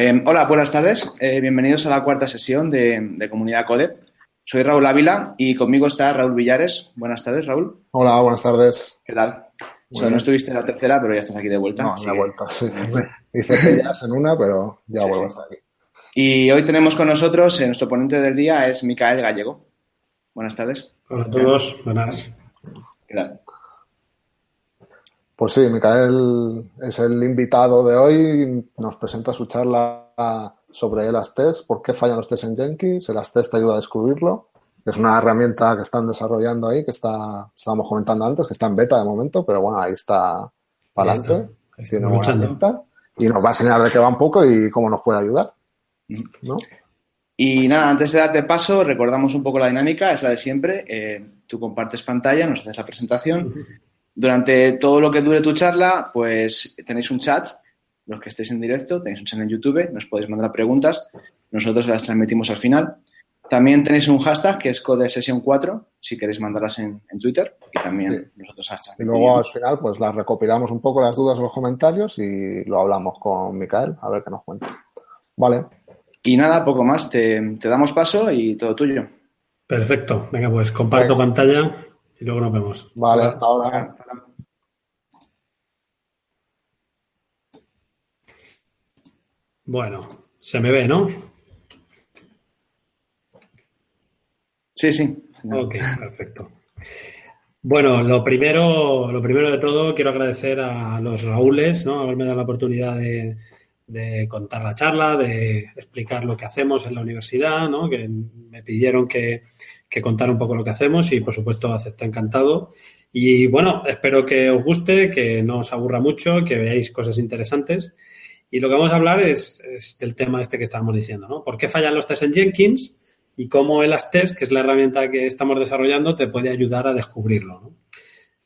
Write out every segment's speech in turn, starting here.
Eh, hola, buenas tardes. Eh, bienvenidos a la cuarta sesión de, Comunidad Code. Soy Raúl Ávila y conmigo está Raúl Villares. Buenas tardes, Raúl. Hola, buenas tardes. ¿Qué tal? no estuviste en la tercera, pero ya estás aquí de vuelta. No, de vuelta, sí. Hice pellas en una, pero ya vuelvo a estar aquí. Y hoy tenemos con nosotros, eh, nuestro ponente del día es Micael Gallego. Buenas tardes. Hola a todos, buenas. ¿Qué tal? Pues sí, Micael es el invitado de hoy. Nos presenta su charla sobre el test, por qué fallan los tests en Jenkins. El test te ayuda a descubrirlo. Es una herramienta que están desarrollando ahí, que está, estábamos comentando antes, que está en beta de momento, pero bueno, ahí está para adelante. Tiene y nos va a enseñar de qué va un poco y cómo nos puede ayudar. Y nada, antes de darte paso, recordamos un poco la dinámica, es la de siempre. Eh, tú compartes pantalla, nos haces la presentación durante todo lo que dure tu charla, pues tenéis un chat, los que estéis en directo, tenéis un chat en YouTube, nos podéis mandar preguntas, nosotros las transmitimos al final. También tenéis un hashtag que es code sesión 4, si queréis mandarlas en, Twitter, y también nosotros transmitimos. Y luego al final, pues las recopilamos un poco las dudas o los comentarios y lo hablamos con Micael, a ver qué nos cuenta. Vale. Y nada, poco más, te, damos paso y todo tuyo. Perfecto, venga, pues comparto pantalla y luego nos vemos. Vale, hasta ahora. Bueno, se me ve, ¿no? Sí, sí. Ok, perfecto. Bueno, lo primero, lo primero de todo, quiero agradecer a los Raúles, ¿no? Haberme dado la oportunidad de, de contar la charla, de explicar lo que hacemos en la universidad, ¿no? Que me pidieron que, que contar un poco lo que hacemos y por supuesto acepté encantado. Y bueno, espero que os guste, que no os aburra mucho, que veáis cosas interesantes. Y lo que vamos a hablar es, del tema este que estábamos diciendo, ¿no? ¿Por qué fallan los tests en Jenkins? Y cómo el Test, que es la herramienta que estamos desarrollando, te puede ayudar a descubrirlo, ¿no?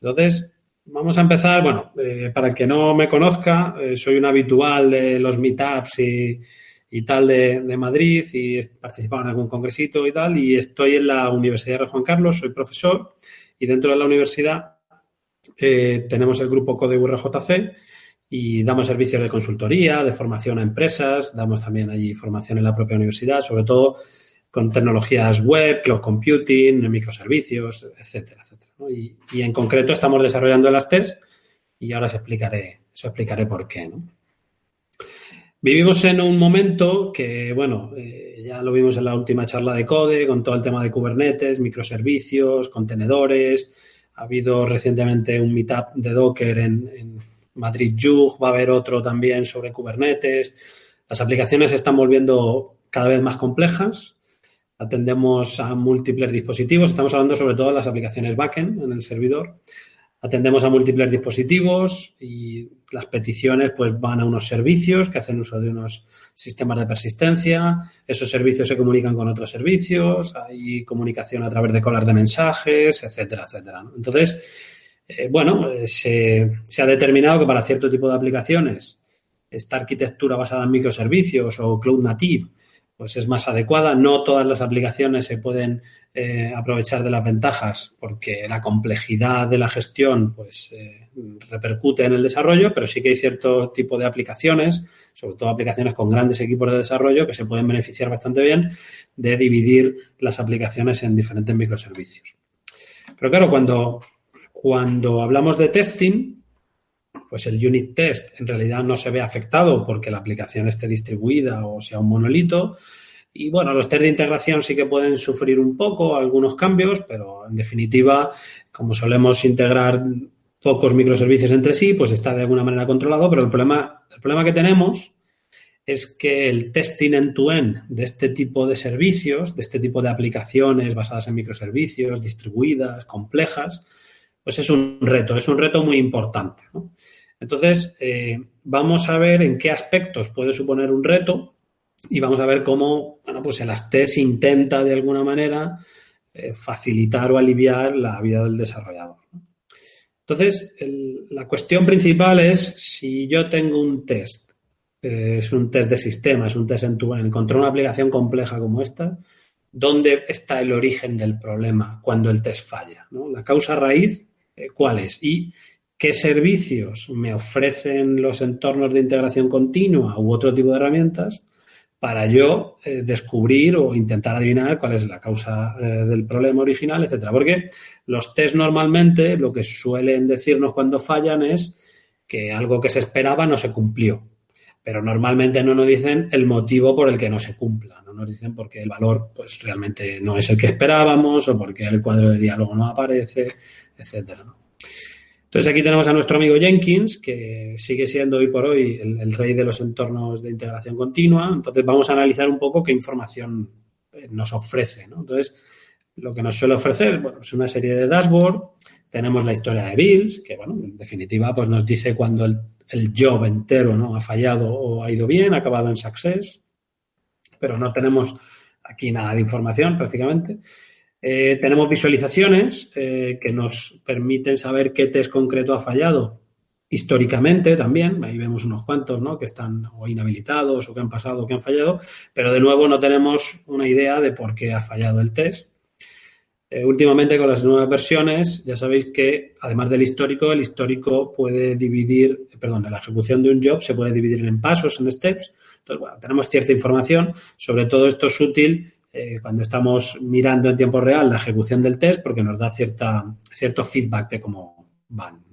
Entonces, vamos a empezar, bueno, eh, para el que no me conozca, eh, soy un habitual de los meetups y, y tal de, de, Madrid y he participado en algún congresito y tal y estoy en la Universidad de Juan Carlos, soy profesor y dentro de la universidad eh, tenemos el grupo Code RJC y damos servicios de consultoría, de formación a empresas, damos también allí formación en la propia universidad, sobre todo con tecnologías web, cloud computing, microservicios, etcétera, etcétera. Y, y, en concreto estamos desarrollando las test y ahora os explicaré, os explicaré por qué. Vivimos en un momento que, bueno, eh, ya lo vimos en la última charla de Code, con todo el tema de Kubernetes, microservicios, contenedores. Ha habido recientemente un meetup de Docker en, Madrid Jug, va a haber otro también sobre Kubernetes. Las aplicaciones se están volviendo cada vez más complejas. Atendemos a múltiples dispositivos. Estamos hablando sobre todo de las aplicaciones backend en el servidor. Atendemos a múltiples dispositivos y las peticiones pues van a unos servicios que hacen uso de unos sistemas de persistencia. Esos servicios se comunican con otros servicios, hay comunicación a través de colas de mensajes, etcétera, etcétera. Entonces, eh, bueno, eh, se, se ha determinado que para cierto tipo de aplicaciones esta arquitectura basada en microservicios o cloud native pues es más adecuada. No todas las aplicaciones se pueden eh, aprovechar de las ventajas porque la complejidad de la gestión pues eh, repercute en el desarrollo, pero sí que hay cierto tipo de aplicaciones, sobre todo aplicaciones con grandes equipos de desarrollo, que se pueden beneficiar bastante bien de dividir las aplicaciones en diferentes microservicios. Pero claro, cuando, cuando hablamos de testing, pues el unit test en realidad no se ve afectado porque la aplicación esté distribuida o sea un monolito. Y bueno, los test de integración sí que pueden sufrir un poco algunos cambios, pero en definitiva, como solemos integrar pocos microservicios entre sí, pues está de alguna manera controlado, pero el problema, el problema que tenemos es que el testing end-to-end de este tipo de servicios, de este tipo de aplicaciones basadas en microservicios, distribuidas, complejas, pues es un reto, es un reto muy importante. Entonces, eh, vamos a ver en qué aspectos puede suponer un reto y vamos a ver cómo, bueno, pues el ASTES intenta de alguna manera eh, facilitar o aliviar la vida del desarrollador. Entonces, la cuestión principal es si yo tengo un test, eh, es un test de sistema, es un test en tu encontré una aplicación compleja como esta, ¿dónde está el origen del problema cuando el test falla? La causa raíz, ¿cuál es? Y qué servicios me ofrecen los entornos de integración continua u otro tipo de herramientas para yo eh, descubrir o intentar adivinar cuál es la causa eh, del problema original, etcétera. Porque los test normalmente lo que suelen decirnos cuando fallan es que algo que se esperaba no se cumplió. Pero normalmente no nos dicen el motivo por el que no se cumpla. No nos dicen porque el valor pues realmente no es el que esperábamos o porque el cuadro de diálogo no aparece, etcétera. Entonces aquí tenemos a nuestro amigo Jenkins, que sigue siendo hoy por hoy el, rey de los entornos de integración continua. Entonces vamos a analizar un poco qué información eh, nos ofrece. Entonces, lo que nos suele ofrecer bueno, es una serie de dashboard. Tenemos la historia de Bills, que bueno, en definitiva pues nos dice cuando el, el job entero ¿no? ha fallado o ha ido bien, ha acabado en success. Pero no tenemos aquí nada de información prácticamente. Eh, tenemos visualizaciones eh, que nos permiten saber qué test concreto ha fallado históricamente también. Ahí vemos unos cuantos ¿no? que están o inhabilitados o que han pasado o que han fallado, pero de nuevo no tenemos una idea de por qué ha fallado el test. Eh, últimamente con las nuevas versiones ya sabéis que además del histórico, el histórico puede dividir, perdón, la ejecución de un job se puede dividir en pasos, en steps. Entonces, bueno, tenemos cierta información. Sobre todo esto es útil eh, cuando estamos mirando en tiempo real la ejecución del test porque nos da cierta, cierto feedback de cómo van.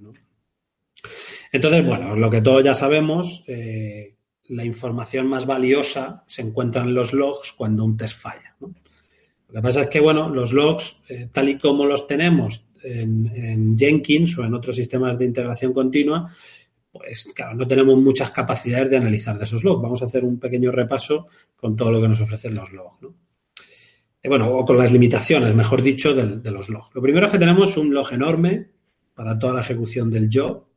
Entonces, bueno, lo que todos ya sabemos, eh, la información más valiosa se encuentra en los logs cuando un test falla. Lo que pasa es que, bueno, los logs, eh, tal y como los tenemos en, en, Jenkins o en otros sistemas de integración continua, pues claro, no tenemos muchas capacidades de analizar de esos logs. Vamos a hacer un pequeño repaso con todo lo que nos ofrecen los logs. ¿no? Eh, bueno, o con las limitaciones, mejor dicho, de, los logs. Lo primero es que tenemos un log enorme para toda la ejecución del job,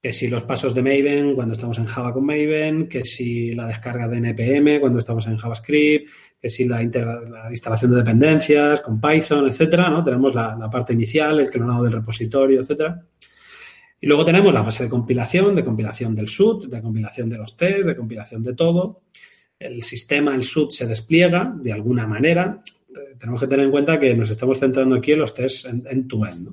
que si los pasos de Maven cuando estamos en Java con Maven, que si la descarga de NPM cuando estamos en JavaScript, que si la, instalación de dependencias con Python, etcétera, ¿no? Tenemos la, parte inicial, el clonado del repositorio, etcétera. Y luego tenemos la fase de compilación, de compilación del SUT, de compilación de los tests, de compilación de todo el sistema, el SUD, se despliega de alguna manera. Tenemos que tener en cuenta que nos estamos centrando aquí en los tests en tu end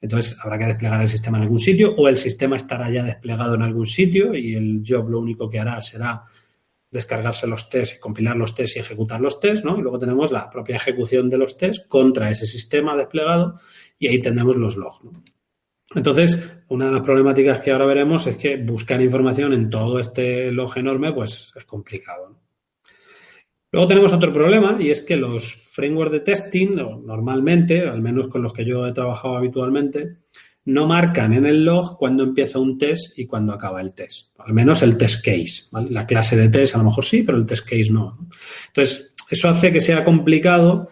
Entonces, habrá que desplegar el sistema en algún sitio o el sistema estará ya desplegado en algún sitio y el job lo único que hará será descargarse los tests y compilar los tests y ejecutar los tests, ¿no? Y luego tenemos la propia ejecución de los tests contra ese sistema desplegado y ahí tenemos los logs, Entonces, una de las problemáticas que ahora veremos es que buscar información en todo este log enorme, pues es complicado. Luego tenemos otro problema y es que los frameworks de testing, normalmente, al menos con los que yo he trabajado habitualmente, no marcan en el log cuando empieza un test y cuando acaba el test. Al menos el test case. La clase de test a lo mejor sí, pero el test case no. Entonces, eso hace que sea complicado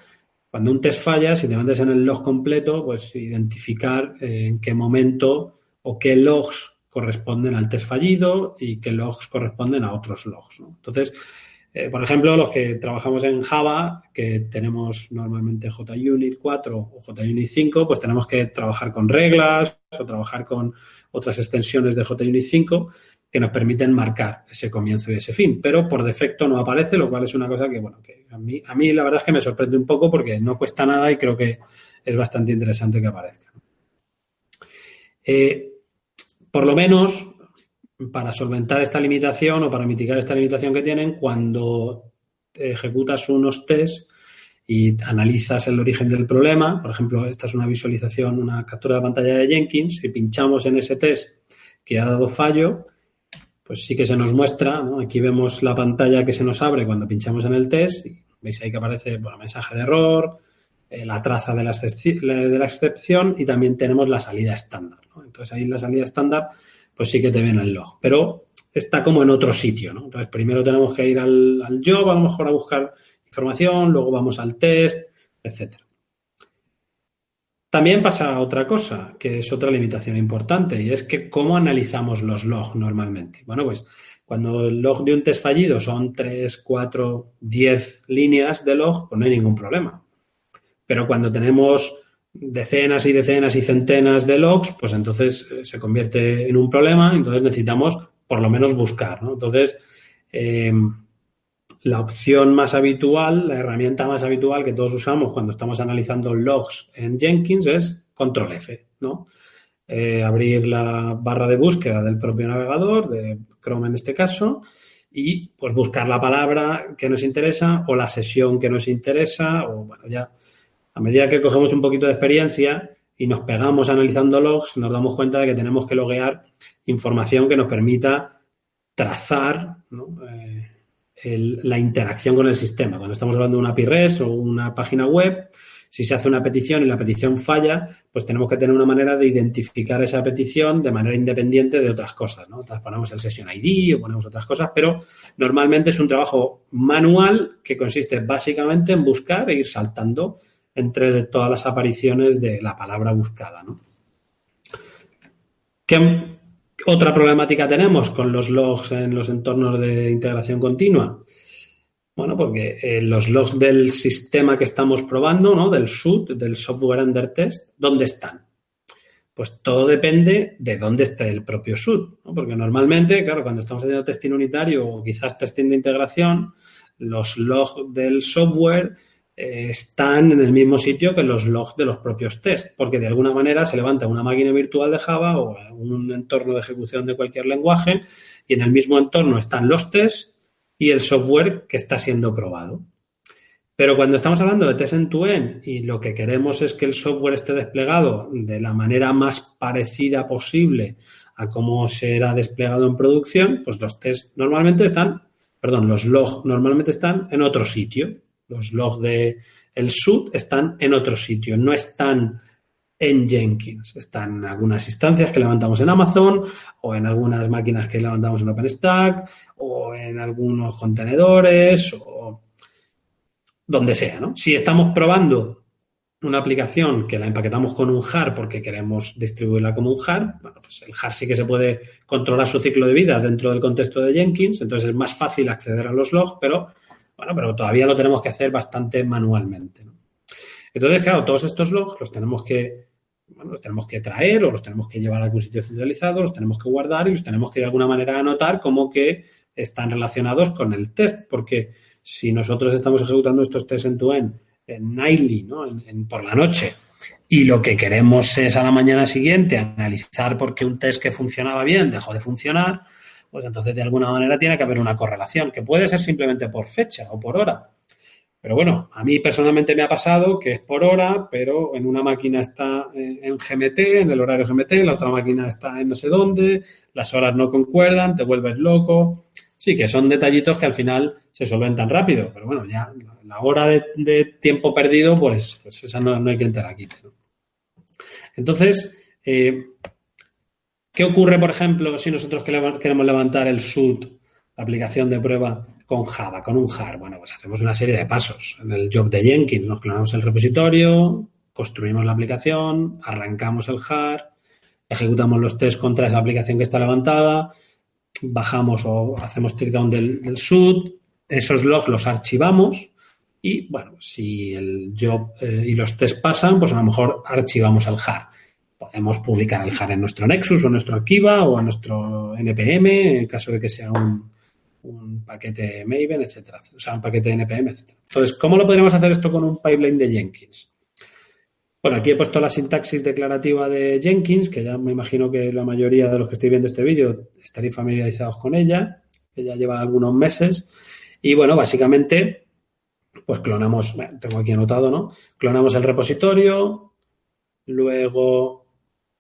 cuando un test falla, si te metes en el log completo, pues identificar eh, en qué momento o qué logs corresponden al test fallido y qué logs corresponden a otros logs. Entonces, eh, por ejemplo, los que trabajamos en Java, que tenemos normalmente JUnit 4 o JUnit 5, pues tenemos que trabajar con reglas o trabajar con otras extensiones de JUnit 5 que nos permiten marcar ese comienzo y ese fin. Pero por defecto no aparece, lo cual es una cosa que, bueno, que a mí, a mí la verdad es que me sorprende un poco porque no cuesta nada y creo que es bastante interesante que aparezca. Eh, por lo menos, para solventar esta limitación o para mitigar esta limitación que tienen, cuando ejecutas unos tests y analizas el origen del problema, por ejemplo, esta es una visualización, una captura de pantalla de Jenkins, si pinchamos en ese test que ha dado fallo, pues sí que se nos muestra, aquí vemos la pantalla que se nos abre cuando pinchamos en el test, y veis ahí que aparece bueno, mensaje de error, eh, la traza de la, de la, excepción y también tenemos la salida estándar. Entonces ahí en la salida estándar pues sí que te viene el log, pero está como en otro sitio. ¿no? Entonces primero tenemos que ir al, al job a lo mejor a buscar información, luego vamos al test, etcétera. También pasa otra cosa, que es otra limitación importante, y es que cómo analizamos los logs normalmente. Bueno, pues cuando el log de un test fallido son 3, 4, 10 líneas de log, pues no hay ningún problema. Pero cuando tenemos decenas y decenas y centenas de logs, pues entonces eh, se convierte en un problema, entonces necesitamos por lo menos buscar, ¿no? Entonces, em, la opción más habitual, la herramienta más habitual que todos usamos cuando estamos analizando logs en Jenkins es control F, ¿no? eh, abrir la barra de búsqueda del propio navegador, de Chrome en este caso, y pues buscar la palabra que nos interesa o la sesión que nos interesa, o bueno, ya a medida que cogemos un poquito de experiencia y nos pegamos analizando logs, nos damos cuenta de que tenemos que loguear información que nos permita trazar eh, la interacción con el sistema. Cuando estamos hablando de una API REST o una página web, si se hace una petición y la petición falla, pues tenemos que tener una manera de identificar esa petición de manera independiente de otras cosas, ¿no? ponemos el session ID o ponemos otras cosas, pero normalmente es un trabajo manual que consiste básicamente en buscar e ir saltando entre todas las apariciones de la palabra buscada, ¿no? ¿Qué otra problemática tenemos con los logs en los entornos de integración continua? Bueno, porque eh, los logs del sistema que estamos probando, ¿no? Del SUT, del Software Under Test, ¿dónde están? Pues todo depende de dónde esté el propio SUT, ¿no? Porque normalmente, claro, cuando estamos haciendo testing unitario o quizás testing de integración, los logs del software eh, están en el mismo sitio que los logs de los propios tests, porque de alguna manera se levanta una máquina virtual de Java o un entorno de ejecución de cualquier lenguaje y en el mismo entorno están los tests y el software que está siendo probado. Pero cuando estamos hablando de test en tu end y lo que queremos es que el software esté desplegado de la manera más parecida posible a cómo será desplegado en producción, pues los tests normalmente están, perdón, los logs normalmente están en otro sitio. Los logs de el SUT están en otro sitio, no están en Jenkins. Están en algunas instancias que levantamos en Amazon o en algunas máquinas que levantamos en OpenStack o en algunos contenedores o donde sea, ¿no? Si estamos probando una aplicación que la empaquetamos con un JAR porque queremos distribuirla como un JAR, bueno, pues el JAR sí que se puede controlar su ciclo de vida dentro del contexto de Jenkins, entonces es más fácil acceder a los logs, pero bueno, pero todavía lo tenemos que hacer bastante manualmente. Entonces, claro, todos estos logs los tenemos que los tenemos que traer o los tenemos que llevar a algún sitio centralizado, los tenemos que guardar y los tenemos que de alguna manera anotar como que están relacionados con el test, porque si nosotros estamos ejecutando estos tests en tu en, en nightly, ¿no? En, por la noche, y lo que queremos es a la mañana siguiente analizar por qué un test que funcionaba bien dejó de funcionar, pues entonces de alguna manera tiene que haber una correlación, que puede ser simplemente por fecha o por hora, pero bueno, a mí personalmente me ha pasado que es por hora, pero en una máquina está en GMT, en el horario GMT, en la otra máquina está en no sé dónde, las horas no concuerdan, te vuelves loco. Sí, que son detallitos que al final se solventan rápido, pero bueno, ya la hora de, tiempo perdido, pues, pues esa no, hay que entrar aquí. Entonces, eh, ¿qué ocurre, por ejemplo, si nosotros queremos levantar el la aplicación de prueba, con Java, con un JAR. Bueno, pues hacemos una serie de pasos. En el job de Jenkins nos clonamos el repositorio, construimos la aplicación, arrancamos el JAR, ejecutamos los tests contra esa aplicación que está levantada, bajamos o hacemos down del, del SUD, esos logs los archivamos y, bueno, si el job eh, y los tests pasan, pues a lo mejor archivamos el JAR. Podemos publicar el JAR en nuestro Nexus o en nuestro Akiva o en nuestro NPM, en caso de que sea un, paquete Maven, etcétera, o sea, un paquete NPM, etcétera. Entonces, ¿cómo lo podríamos hacer esto con un pipeline de Jenkins? Bueno, aquí he puesto la sintaxis declarativa de Jenkins, que ya me imagino que la mayoría de los que estoy viendo este vídeo estaréis familiarizados con ella, que ya lleva algunos meses. Y bueno, básicamente, pues clonamos, tengo aquí anotado, ¿no? Clonamos el repositorio, luego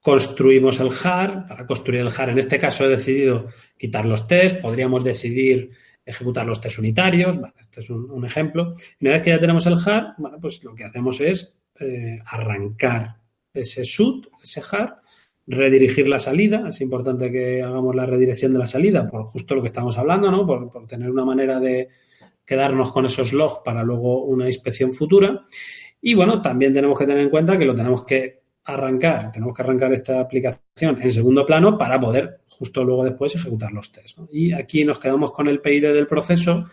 construimos el JAR. Para construir el JAR, en este caso he decidido quitar los tests. Podríamos decidir ejecutar los test unitarios. este es un, ejemplo. Y una vez que ya tenemos el JAR, bueno, pues lo que hacemos es eh, arrancar ese SUT, ese JAR, redirigir la salida. Es importante que hagamos la redirección de la salida por justo lo que estamos hablando, ¿no? Por, por tener una manera de quedarnos con esos logs para luego una inspección futura. Y bueno, también tenemos que tener en cuenta que lo tenemos que arrancar, tenemos que arrancar esta aplicación en segundo plano para poder justo luego después ejecutar los tests. Y aquí nos quedamos con el PID del proceso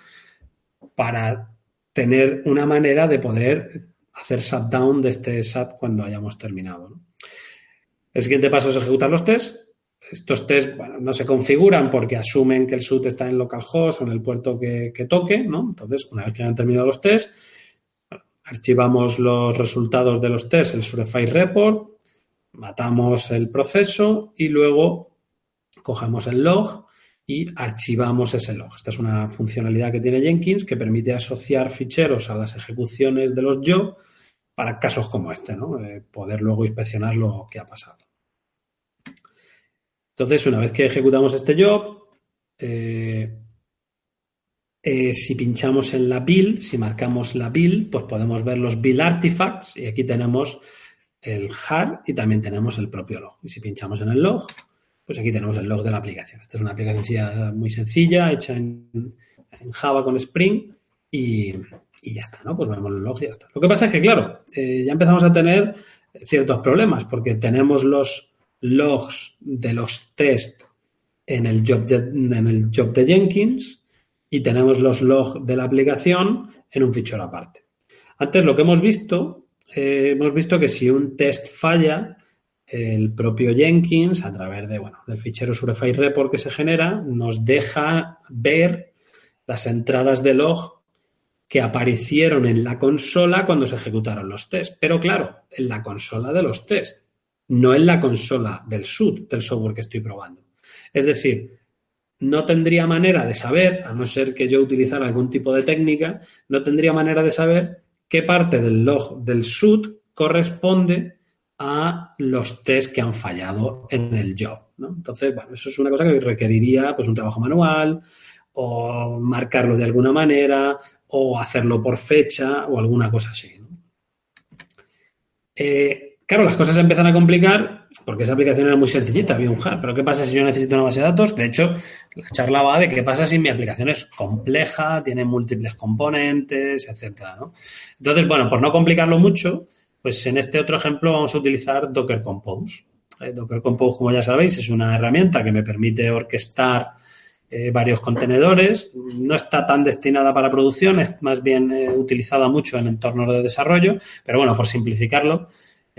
para tener una manera de poder hacer shutdown de este SAT cuando hayamos terminado. El siguiente paso es ejecutar los tests. Estos tests no se configuran porque asumen que el SUT está en localhost o en el puerto que, que toque. Entonces, una vez que hayan terminado los tests, archivamos los resultados de los tests, el Surefire Report, matamos el proceso y luego cogemos el log y archivamos ese log. Esta es una funcionalidad que tiene Jenkins que permite asociar ficheros a las ejecuciones de los job para casos como este, ¿no? Eh, poder luego inspeccionar lo que ha pasado. Entonces, una vez que ejecutamos este job, eh, si pinchamos en la build, si marcamos la build, pues podemos ver los build artifacts y aquí tenemos el hard y también tenemos el propio log. Y si pinchamos en el log, pues aquí tenemos el log de la aplicación. Esta es una aplicación muy sencilla, hecha en, Java con Spring y, ya está, ¿no? Pues vemos el log y ya está. Lo que pasa es que, claro, eh, ya empezamos a tener ciertos problemas porque tenemos los logs de los test en el job en el job de Jenkins y tenemos los logs de la aplicación en un fichero aparte. Antes lo que hemos visto, eh, hemos visto que si un test falla, el propio Jenkins, a través de, bueno, del fichero Surefire Report que se genera, nos deja ver las entradas de log que aparecieron en la consola cuando se ejecutaron los tests. Pero claro, en la consola de los tests, no en la consola del SUD, del software que estoy probando. Es decir, no tendría manera de saber, a no ser que yo utilizara algún tipo de técnica, no tendría manera de saber qué parte del log del SUD corresponde a los test que han fallado en el job. Entonces, bueno, eso es una cosa que requeriría pues, un trabajo manual o marcarlo de alguna manera o hacerlo por fecha o alguna cosa así. Eh, claro, las cosas se empiezan a complicar porque esa aplicación era muy sencillita, había un hard. Pero ¿qué pasa si yo necesito una base de datos? De hecho, la charla va de qué pasa si mi aplicación es compleja, tiene múltiples componentes, etcétera, ¿no? Entonces, bueno, por no complicarlo mucho, pues en este otro ejemplo vamos a utilizar Docker Compose. Eh, Docker Compose, como ya sabéis, es una herramienta que me permite orquestar eh, varios contenedores. No está tan destinada para producción, es más bien eh, utilizada mucho en entornos de desarrollo, pero bueno, por simplificarlo,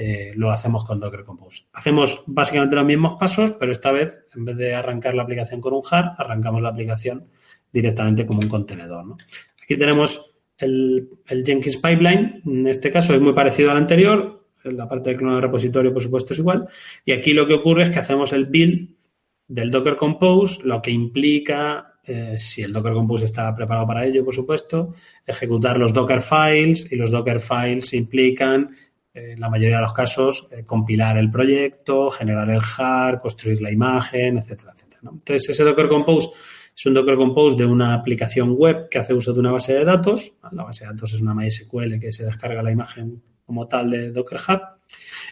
eh, lo hacemos con Docker Compose. Hacemos básicamente los mismos pasos, pero esta vez, en vez de arrancar la aplicación con un jar, arrancamos la aplicación directamente como un contenedor. Aquí tenemos el, Jenkins Pipeline, en este caso es muy parecido al anterior, la parte del clon de repositorio, por supuesto, es igual. Y aquí lo que ocurre es que hacemos el build del Docker Compose, lo que implica, eh, si el Docker Compose está preparado para ello, por supuesto, ejecutar los Docker files y los Docker files implican en la mayoría de los casos, eh, compilar el proyecto, generar el hard, construir la imagen, etcétera, etcétera. Entonces, ese Docker Compose es un Docker Compose de una aplicación web que hace uso de una base de datos. La base de datos es una MySQL que se descarga la imagen como tal de Docker Hub.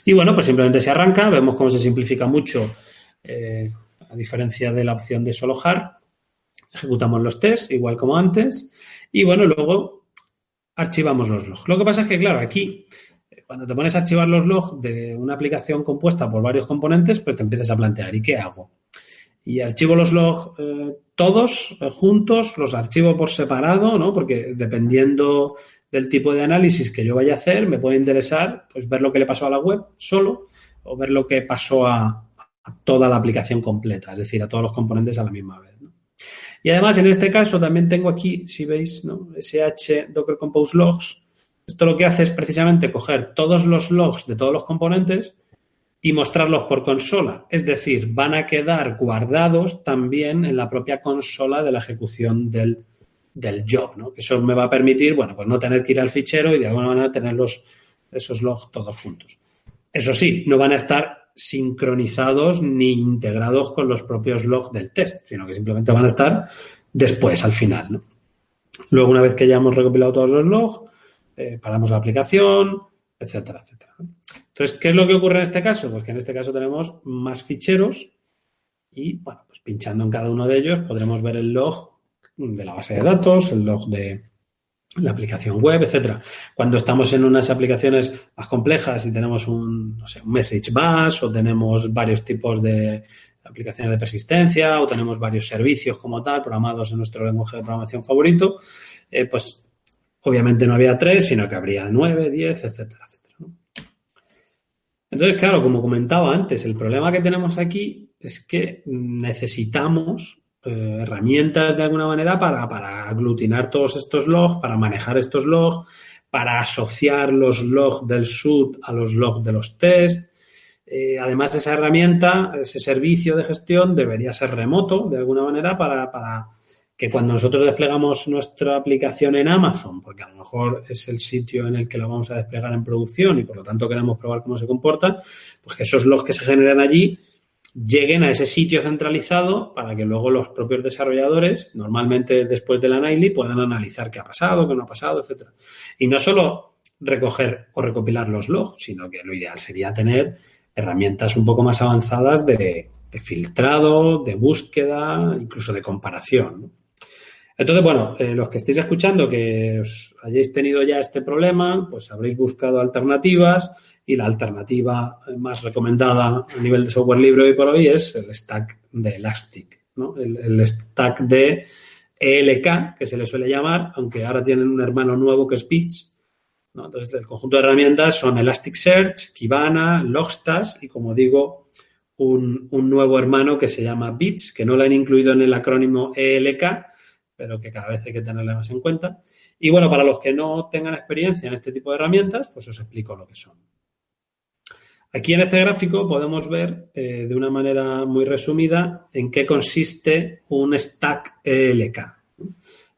Y bueno, pues simplemente se arranca, vemos cómo se simplifica mucho, eh, a diferencia de la opción de solo hard. Ejecutamos los tests, igual como antes. Y bueno, luego archivamos los logs. Lo que pasa es que, claro, aquí cuando te pones a archivar los logs de una aplicación compuesta por varios componentes, pues te empiezas a plantear, ¿y qué hago? Y archivo los logs eh, todos eh, juntos, los archivo por separado, ¿no? Porque dependiendo del tipo de análisis que yo vaya a hacer, me puede interesar pues ver lo que le pasó a la web solo o ver lo que pasó a, toda la aplicación completa, es decir, a todos los componentes a la misma vez. Y además, en este caso, también tengo aquí, si veis, ¿no? SH Docker Compose Logs, esto lo que hace es precisamente coger todos los logs de todos los componentes y mostrarlos por consola. Es decir, van a quedar guardados también en la propia consola de la ejecución del, job, ¿no? Eso me va a permitir, bueno, pues no tener que ir al fichero y de alguna manera tener esos logs todos juntos. Eso sí, no van a estar sincronizados ni integrados con los propios logs del test, sino que simplemente van a estar después, al final, Luego, una vez que ya hemos recopilado todos los logs, eh, paramos la aplicación, etcétera, etcétera. Entonces, ¿qué es lo que ocurre en este caso? Pues que en este caso tenemos más ficheros y, bueno, pues pinchando en cada uno de ellos podremos ver el log de la base de datos, el log de la aplicación web, etcétera. Cuando estamos en unas aplicaciones más complejas y tenemos un, no sé, un message bus o tenemos varios tipos de aplicaciones de persistencia o tenemos varios servicios como tal programados en nuestro lenguaje de programación favorito, eh, pues Obviamente no había tres, sino que habría nueve, diez, etcétera, etcétera. Entonces, claro, como comentaba antes, el problema que tenemos aquí es que necesitamos eh, herramientas de alguna manera para, para, aglutinar todos estos logs, para manejar estos logs, para asociar los logs del SUD a los logs de los test. eh, además esa herramienta, ese servicio de gestión debería ser remoto de alguna manera para, para que cuando nosotros desplegamos nuestra aplicación en Amazon, porque a lo mejor es el sitio en el que la vamos a desplegar en producción y por lo tanto queremos probar cómo se comporta, pues que esos logs que se generan allí lleguen a ese sitio centralizado para que luego los propios desarrolladores, normalmente después de la Nightly, puedan analizar qué ha pasado, qué no ha pasado, etcétera. Y no solo recoger o recopilar los logs, sino que lo ideal sería tener herramientas un poco más avanzadas de, filtrado, de búsqueda, incluso de comparación. Entonces, bueno, eh, los que estéis escuchando que os hayáis tenido ya este problema, pues habréis buscado alternativas y la alternativa más recomendada a nivel de software libre hoy por hoy es el stack de Elastic, ¿no? el, stack de ELK, que se le suele llamar, aunque ahora tienen un hermano nuevo que es. ¿no? Entonces, el conjunto de herramientas son Elasticsearch, Kibana, Logstash y, como digo, un, un nuevo hermano que se llama Bits, que no lo han incluido en el acrónimo ELK, pero que cada vez hay que tenerle más en cuenta. Y bueno, para los que no tengan experiencia en este tipo de herramientas, pues os explico lo que son. Aquí en este gráfico podemos ver eh, de una manera muy resumida en qué consiste un stack ELK,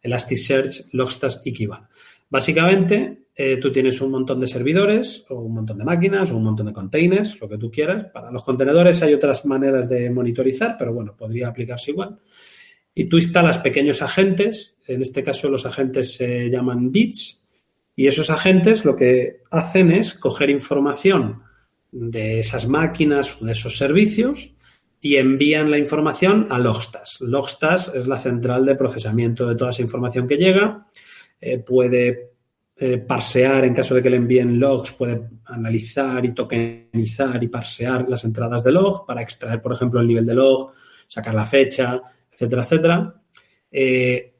Elasticsearch, Logstash y Kibana. Básicamente, eh, tú tienes un montón de servidores o un montón de máquinas o un montón de containers, lo que tú quieras. Para los contenedores hay otras maneras de monitorizar, pero bueno, podría aplicarse igual y tú instalas pequeños agentes, en este caso los agentes se llaman bits, y esos agentes lo que hacen es coger información de esas máquinas o de esos servicios y envían la información a Logstash. Logstash es la central de procesamiento de toda esa información que llega, eh, puede eh, parsear en caso de que le envíen logs, puede analizar y tokenizar y parsear las entradas de log para extraer, por ejemplo, el nivel de log, sacar la fecha, etcétera, etcétera. Eh,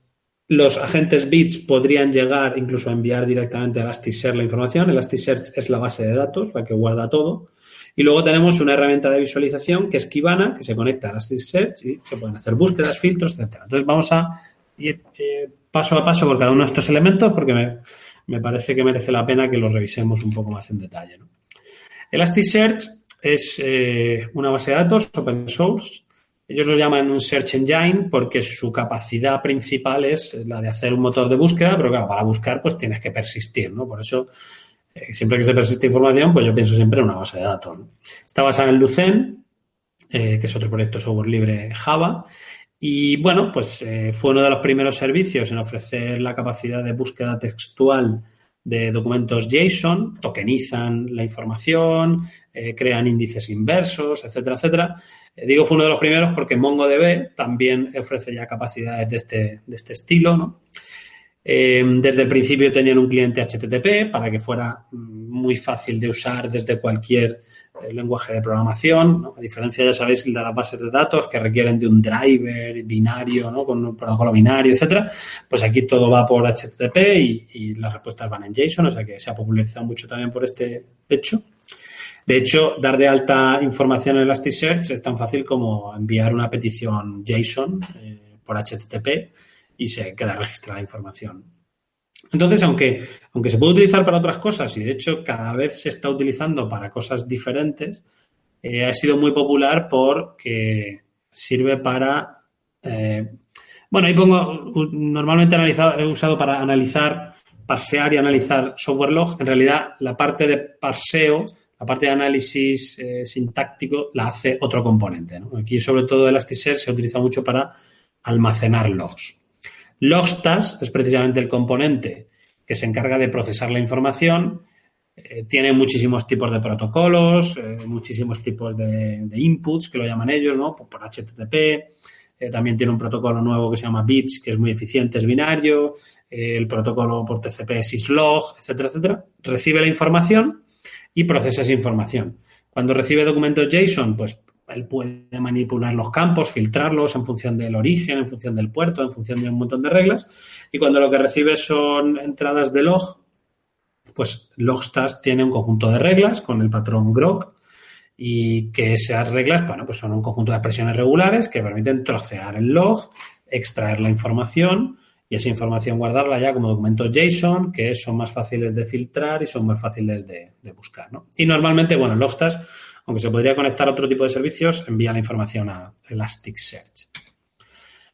los agentes bits podrían llegar incluso a enviar directamente a Elasticsearch la información. Elasticsearch es la base de datos, la que guarda todo. Y luego tenemos una herramienta de visualización que es Kibana, que se conecta a Elasticsearch y se pueden hacer búsquedas, filtros, etcétera. Entonces vamos a ir eh, paso a paso por cada uno de estos elementos porque me, me, parece que merece la pena que los revisemos un poco más en detalle. ¿no? Elasticsearch es eh, una base de datos open source ellos lo llaman un search engine porque su capacidad principal es la de hacer un motor de búsqueda, pero claro, para buscar pues tienes que persistir, ¿no? Por eso, eh, siempre que se persiste información, pues yo pienso siempre en una base de datos. ¿no? Está basada en Lucene, eh, que es otro proyecto de software libre Java, y bueno, pues eh, fue uno de los primeros servicios en ofrecer la capacidad de búsqueda textual de documentos JSON, tokenizan la información, eh, crean índices inversos, etcétera, etcétera. Eh, digo, fue uno de los primeros porque MongoDB también ofrece ya capacidades de este, de este estilo, ¿no? Eh, desde el principio tenían un cliente HTTP para que fuera muy fácil de usar desde cualquier eh, lenguaje de programación, a diferencia, ya sabéis, de las bases de datos que requieren de un driver binario, ¿no? con un protocolo binario, etcétera, pues aquí todo va por HTTP y, y las respuestas van en JSON, o sea que se ha popularizado mucho también por este hecho. De hecho, dar de alta información en Elasticsearch es tan fácil como enviar una petición JSON eh, por HTTP y se queda registrada la información. Entonces, aunque, aunque se puede utilizar para otras cosas y de hecho cada vez se está utilizando para cosas diferentes, eh, ha sido muy popular porque sirve para. Eh, bueno, ahí pongo, normalmente analizado, he usado para analizar, parsear y analizar software log. En realidad, la parte de parseo la parte de análisis eh, sintáctico la hace otro componente. Aquí, sobre todo, Elasticsearch se utiliza mucho para almacenar logs. Logstash es precisamente el componente que se encarga de procesar la información. Eh, tiene muchísimos tipos de protocolos, eh, muchísimos tipos de, inputs, que lo llaman ellos, ¿no? Por, por HTTP. Eh, también tiene un protocolo nuevo que se llama BITS, que es muy eficiente, es binario. el protocolo por TCP es syslog, etcétera, etcétera. Recibe la información y procesa esa información. Cuando recibe documentos JSON, pues él puede manipular los campos, filtrarlos en función del origen, en función del puerto, en función de un montón de reglas. Y cuando lo que recibe son entradas de log, pues Logstash tiene un conjunto de reglas con el patrón grok y que esas reglas, bueno, pues son un conjunto de expresiones regulares que permiten trocear el log, extraer la información y esa información guardarla ya como documentos JSON, que son más fáciles de filtrar y son más fáciles de, buscar. Y normalmente, bueno, Logstash aunque se podría conectar a otro tipo de servicios, envía la información a Elasticsearch.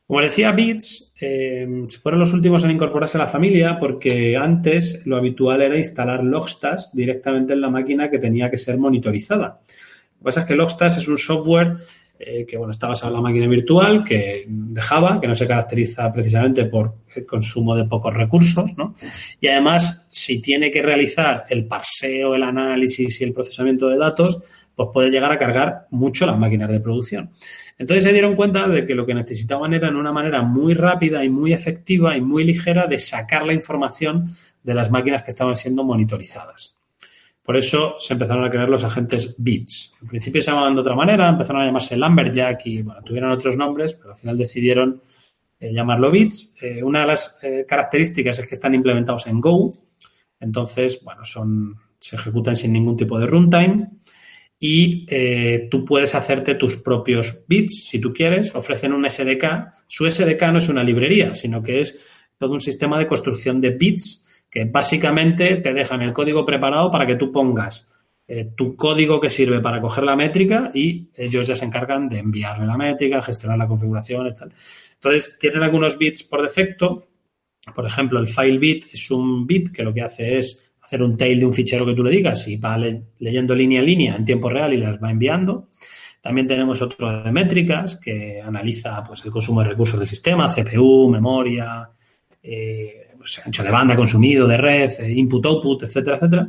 Como decía, Bits eh, fueron los últimos en incorporarse a la familia porque antes lo habitual era instalar Logstas directamente en la máquina que tenía que ser monitorizada. Lo que pasa es que Logstas es un software eh, que bueno, está basado en la máquina virtual, que de Java, que no se caracteriza precisamente por el consumo de pocos recursos, ¿no? Y además, si tiene que realizar el parseo, el análisis y el procesamiento de datos, pues puede llegar a cargar mucho las máquinas de producción. Entonces se dieron cuenta de que lo que necesitaban era una manera muy rápida y muy efectiva y muy ligera de sacar la información de las máquinas que estaban siendo monitorizadas. Por eso se empezaron a crear los agentes bits. Al principio se llamaban de otra manera, empezaron a llamarse Lumberjack y bueno, tuvieron otros nombres, pero al final decidieron eh, llamarlo bits. Eh, una de las eh, características es que están implementados en Go, entonces, bueno, son, se ejecutan sin ningún tipo de runtime y tú puedes hacerte tus propios bits si tú quieres. Ofrecen un SDK. Su SDK no es una librería, sino que es todo un sistema de construcción de bits que básicamente te dejan el código preparado para que tú pongas eh, tu código que sirve para coger la métrica y ellos ya se encargan de enviarle la métrica, gestionar la configuración y tal. Entonces, tienen algunos bits por defecto. Por ejemplo, el file bit es un bit que lo que hace es hacer un tail de un fichero que tú le digas y va leyendo línea a línea en tiempo real y las va enviando. También tenemos otro de métricas que analiza pues, el consumo de recursos del sistema, CPU, memoria, eh, pues, ancho de banda consumido de red, eh, input, output, etcétera, etcétera.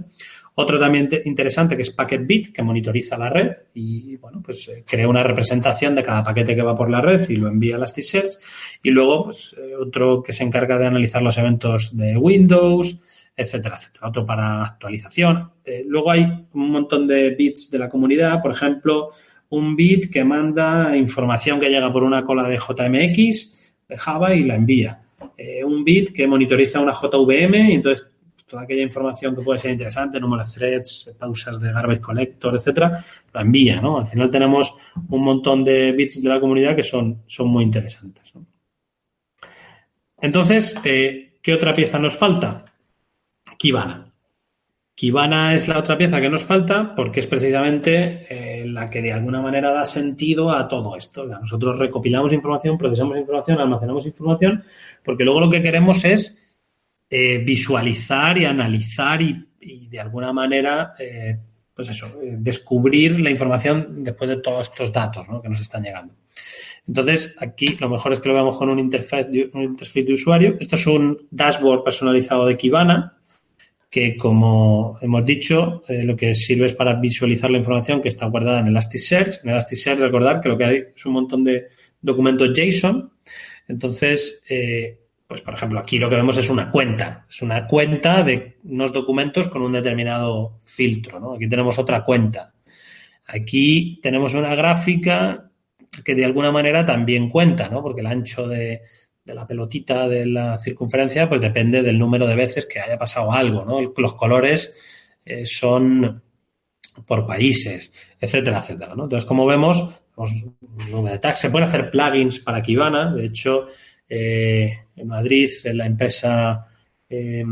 Otro también interesante que es Packet Bit, que monitoriza la red y, bueno, pues eh, crea una representación de cada paquete que va por la red y lo envía a Elasticsearch. Y luego, pues, eh, otro que se encarga de analizar los eventos de Windows, etcétera, etcétera. Otro para actualización. luego hay un montón de bits de la comunidad, por ejemplo, un bit que manda información que llega por una cola de JMX de Java y la envía. Eh, un bit que monitoriza una JVM y entonces pues, toda aquella información que puede ser interesante, número de threads, pausas de garbage collector, etcétera, la envía, ¿no? Al final tenemos un montón de bits de la comunidad que son, son muy interesantes. Entonces, eh, ¿qué otra pieza nos falta? Kibana. Kibana es la otra pieza que nos falta porque es precisamente eh, la que de alguna manera da sentido a todo esto. nosotros recopilamos información, procesamos información, almacenamos información, porque luego lo que queremos es eh, visualizar y analizar y, de alguna manera, eh, pues eso, descubrir la información después de todos estos datos que nos están llegando. Entonces, aquí lo mejor es que lo veamos con un interfaz un interfaz de usuario. Esto es un dashboard personalizado de Kibana que, como hemos dicho, eh, lo que sirve es para visualizar la información que está guardada en Elasticsearch. En Elasticsearch, recordar que lo que hay es un montón de documentos JSON. Entonces, eh, pues por ejemplo, aquí lo que vemos es una cuenta. Es una cuenta de unos documentos con un determinado filtro. ¿no? Aquí tenemos otra cuenta. Aquí tenemos una gráfica que de alguna manera también cuenta, ¿no? Porque el ancho de, de la pelotita de la circunferencia, pues depende del número de veces que haya pasado algo, ¿no? Los colores eh, son por países, etcétera, etcétera. Entonces, como vemos, pues, se pueden hacer plugins para Kibana. De hecho, eh, en Madrid, en la empresa eh,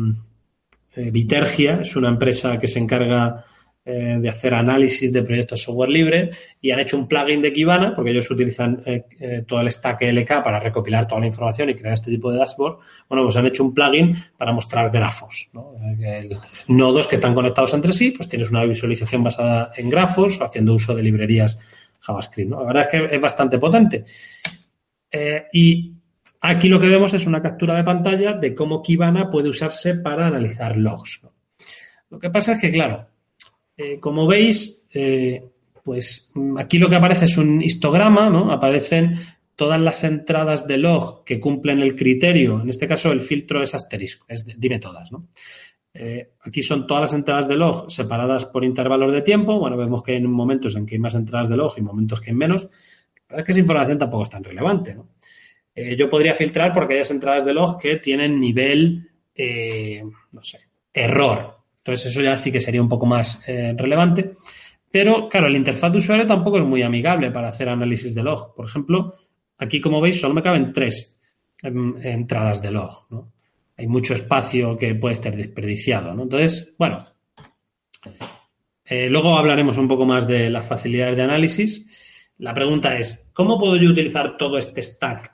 Vitergia, es una empresa que se encarga eh, de hacer análisis de proyectos software libre y han hecho un plugin de Kibana, porque ellos utilizan eh, eh, todo el stack LK para recopilar toda la información y crear este tipo de dashboard. Bueno, pues han hecho un plugin para mostrar grafos. nodos que están conectados entre sí, pues tienes una visualización basada en grafos haciendo uso de librerías JavaScript. La verdad es que es bastante potente. y aquí lo que vemos es una captura de pantalla de cómo Kibana puede usarse para analizar logs. Lo que pasa es que, claro, eh, como veis, eh, pues aquí lo que aparece es un histograma, ¿no? Aparecen todas las entradas de log que cumplen el criterio. En este caso, el filtro es asterisco, es dime todas, ¿no? Eh, aquí son todas las entradas de log separadas por intervalos de tiempo. Bueno, vemos que hay momentos en que hay más entradas de log y momentos que hay menos. La verdad es que esa información tampoco es tan relevante, ¿no? yo podría filtrar porque hay entradas de log que tienen nivel, no sé, error, entonces eso ya sí que sería un poco más eh, relevante. Pero claro, el interfaz de usuario tampoco es muy amigable para hacer análisis de log. Por ejemplo, aquí como veis solo me caben tres em, entradas de log. ¿no? Hay mucho espacio que puede estar desperdiciado. ¿no? Entonces, bueno, Eh, luego hablaremos un poco más de las facilidades de análisis. La pregunta es, ¿cómo puedo yo utilizar todo este stack?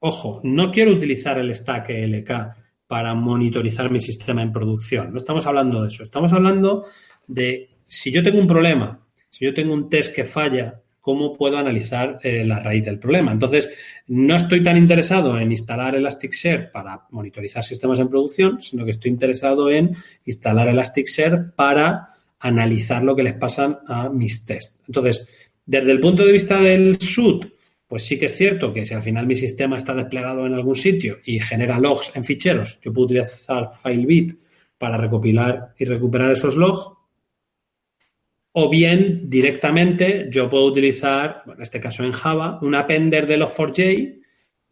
Ojo, no quiero utilizar el stack ELK para monitorizar mi sistema en producción. No estamos hablando de eso. Estamos hablando de si yo tengo un problema, si yo tengo un test que falla, cómo puedo analizar eh, la raíz del problema. Entonces, no estoy tan interesado en instalar Elasticsearch para monitorizar sistemas en producción, sino que estoy interesado en instalar Elasticsearch para analizar lo que les pasan a mis tests. Entonces, desde el punto de vista del SUD, pues sí que es cierto que si al final mi sistema está desplegado en algún sitio y genera logs en ficheros, yo puedo utilizar FileBit para recopilar y recuperar esos logs, o bien, directamente, yo puedo utilizar, en este caso en Java, un appender de log4j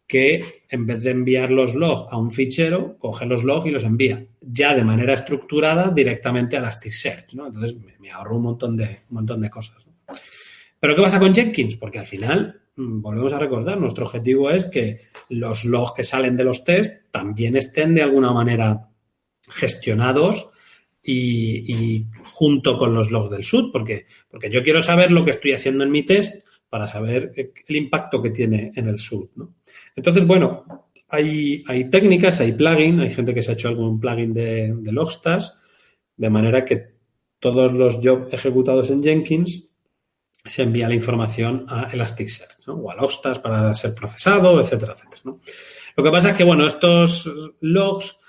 que en vez de enviar los logs a un fichero, coge los logs y los envía ya de manera estructurada directamente a Elasticsearch. ¿no? Entonces me, ahorro un montón de, un montón de cosas. Pero ¿qué pasa con Jenkins? Porque al final, volvemos a recordar, nuestro objetivo es que los logs que salen de los tests también estén de alguna manera gestionados y, junto con los logs del SUD, porque, porque yo quiero saber lo que estoy haciendo en mi test para saber el impacto que tiene en el SUD. Entonces, bueno, hay, hay técnicas, hay plugins, hay gente que se ha hecho algún plugin de, de Logstas, de manera que todos los jobs ejecutados en Jenkins se envía la información a Elasticsearch o a Logstas para ser procesado, etcétera, etcétera. Lo que pasa es que, bueno, estos logs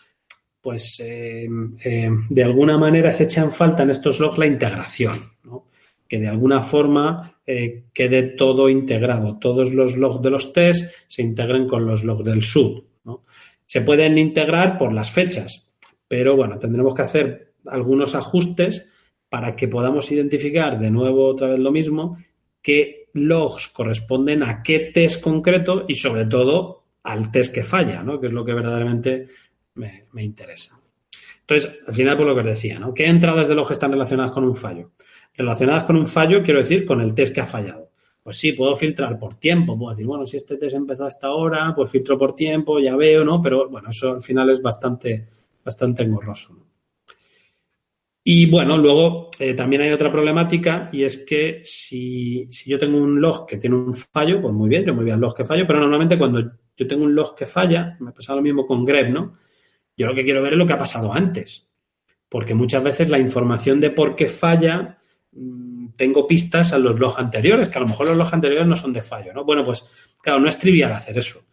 pues eh, eh, de alguna manera se echa en falta en estos logs la integración, ¿no? que de alguna forma eh, quede todo integrado, todos los logs de los tests se integren con los logs del sub. ¿no? Se pueden integrar por las fechas, pero bueno, tendremos que hacer algunos ajustes para que podamos identificar de nuevo otra vez lo mismo, qué logs corresponden a qué test concreto y sobre todo al test que falla, ¿no? que es lo que verdaderamente me, interesa. Entonces, al final, por lo que os decía, ¿no? ¿Qué entradas de log están relacionadas con un fallo? Relacionadas con un fallo, quiero decir, con el test que ha fallado. Pues sí, puedo filtrar por tiempo, puedo decir, bueno, si este test empezó a esta hora, pues filtro por tiempo, ya veo, ¿no? Pero bueno, eso al final es bastante, bastante engorroso. Y bueno, luego eh, también hay otra problemática y es que si, si, yo tengo un log que tiene un fallo, pues muy bien, yo muy bien log que fallo, pero normalmente cuando yo tengo un log que falla, me pasa lo mismo con grep, ¿no? Yo lo que quiero ver es lo que ha pasado antes. Porque muchas veces la información de por qué falla, mm, tengo pistas a los logs anteriores, que a lo mejor los logs anteriores no son de fallo, ¿no? Bueno, pues claro, no es trivial hacer eso.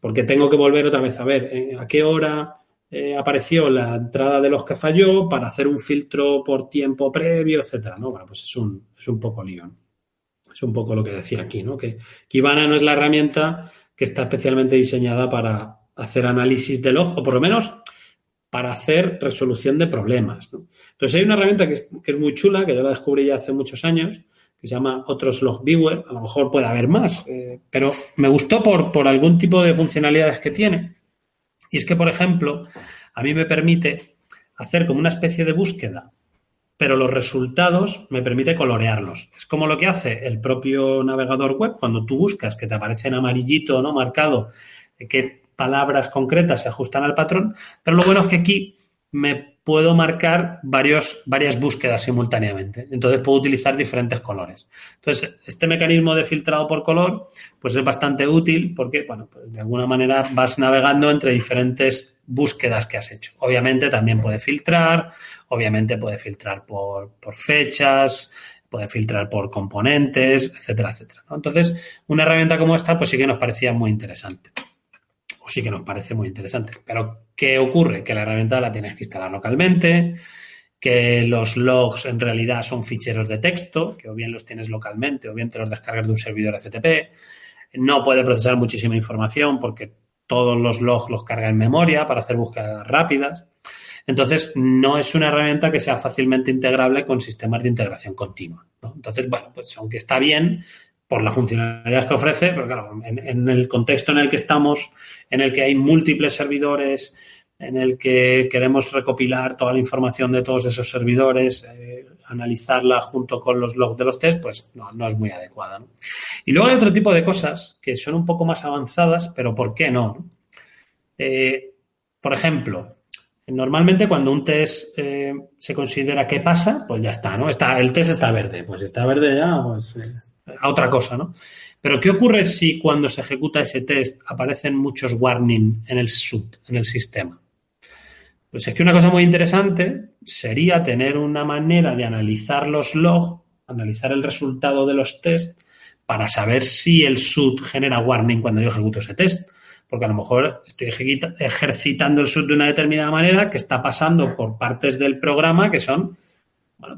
Porque tengo que volver otra vez a ver eh, a qué hora eh, apareció la entrada de los que falló para hacer un filtro por tiempo previo, etcétera, ¿no? Bueno, pues es un, es un poco lío. Es un poco lo que decía aquí, ¿no? Que Kibana no es la herramienta que está especialmente diseñada para hacer análisis de log, o por lo menos para hacer resolución de problemas. Entonces hay una herramienta que es, muy chula, que yo la descubrí ya hace muchos años, que se llama Otros Log Viewer. A lo mejor puede haber más, eh, pero me gustó por, por algún tipo de funcionalidades que tiene. Y es que, por ejemplo, a mí me permite hacer como una especie de búsqueda, pero los resultados me permite colorearlos. Es como lo que hace el propio navegador web cuando tú buscas que te aparece en amarillito, ¿no? Marcado que palabras concretas se ajustan al patrón, pero lo bueno es que aquí me puedo marcar varios, varias búsquedas simultáneamente. Entonces puedo utilizar diferentes colores. Entonces, este mecanismo de filtrado por color, pues es bastante útil porque, bueno, pues de alguna manera vas navegando entre diferentes búsquedas que has hecho. Obviamente también puede filtrar, obviamente puede filtrar por, por fechas, puede filtrar por componentes, etcétera, etcétera. Entonces, una herramienta como esta, pues sí que nos parecía muy interesante sí que nos parece muy interesante. Pero, ¿qué ocurre? Que la herramienta la tienes que instalar localmente, que los logs en realidad son ficheros de texto, que o bien los tienes localmente o bien te los descargas de un servidor FTP. No puede procesar muchísima información porque todos los logs los carga en memoria para hacer búsquedas rápidas. Entonces, no es una herramienta que sea fácilmente integrable con sistemas de integración continua. Entonces, bueno, pues aunque está bien, por la funcionalidad que ofrece, pero claro, en, el contexto en el que estamos, en el que hay múltiples servidores, en el que queremos recopilar toda la información de todos esos servidores, eh, analizarla junto con los logs de los test, pues no, es muy adecuada. Y luego hay otro tipo de cosas que son un poco más avanzadas, pero ¿por qué no? Eh, por ejemplo, Normalmente cuando un test eh, se considera que pasa, pues ya está, ¿no? Está, el test está verde, pues está verde ya, pues eh, a otra cosa, ¿no? Pero ¿qué ocurre si cuando se ejecuta ese test aparecen muchos warning en el SUT, en el sistema? Pues es que una cosa muy interesante sería tener una manera de analizar los logs, analizar el resultado de los tests para saber si el SUT genera warning cuando yo ejecuto ese test. Porque a lo mejor estoy ejercitando el SUT de una determinada manera que está pasando por partes del programa que son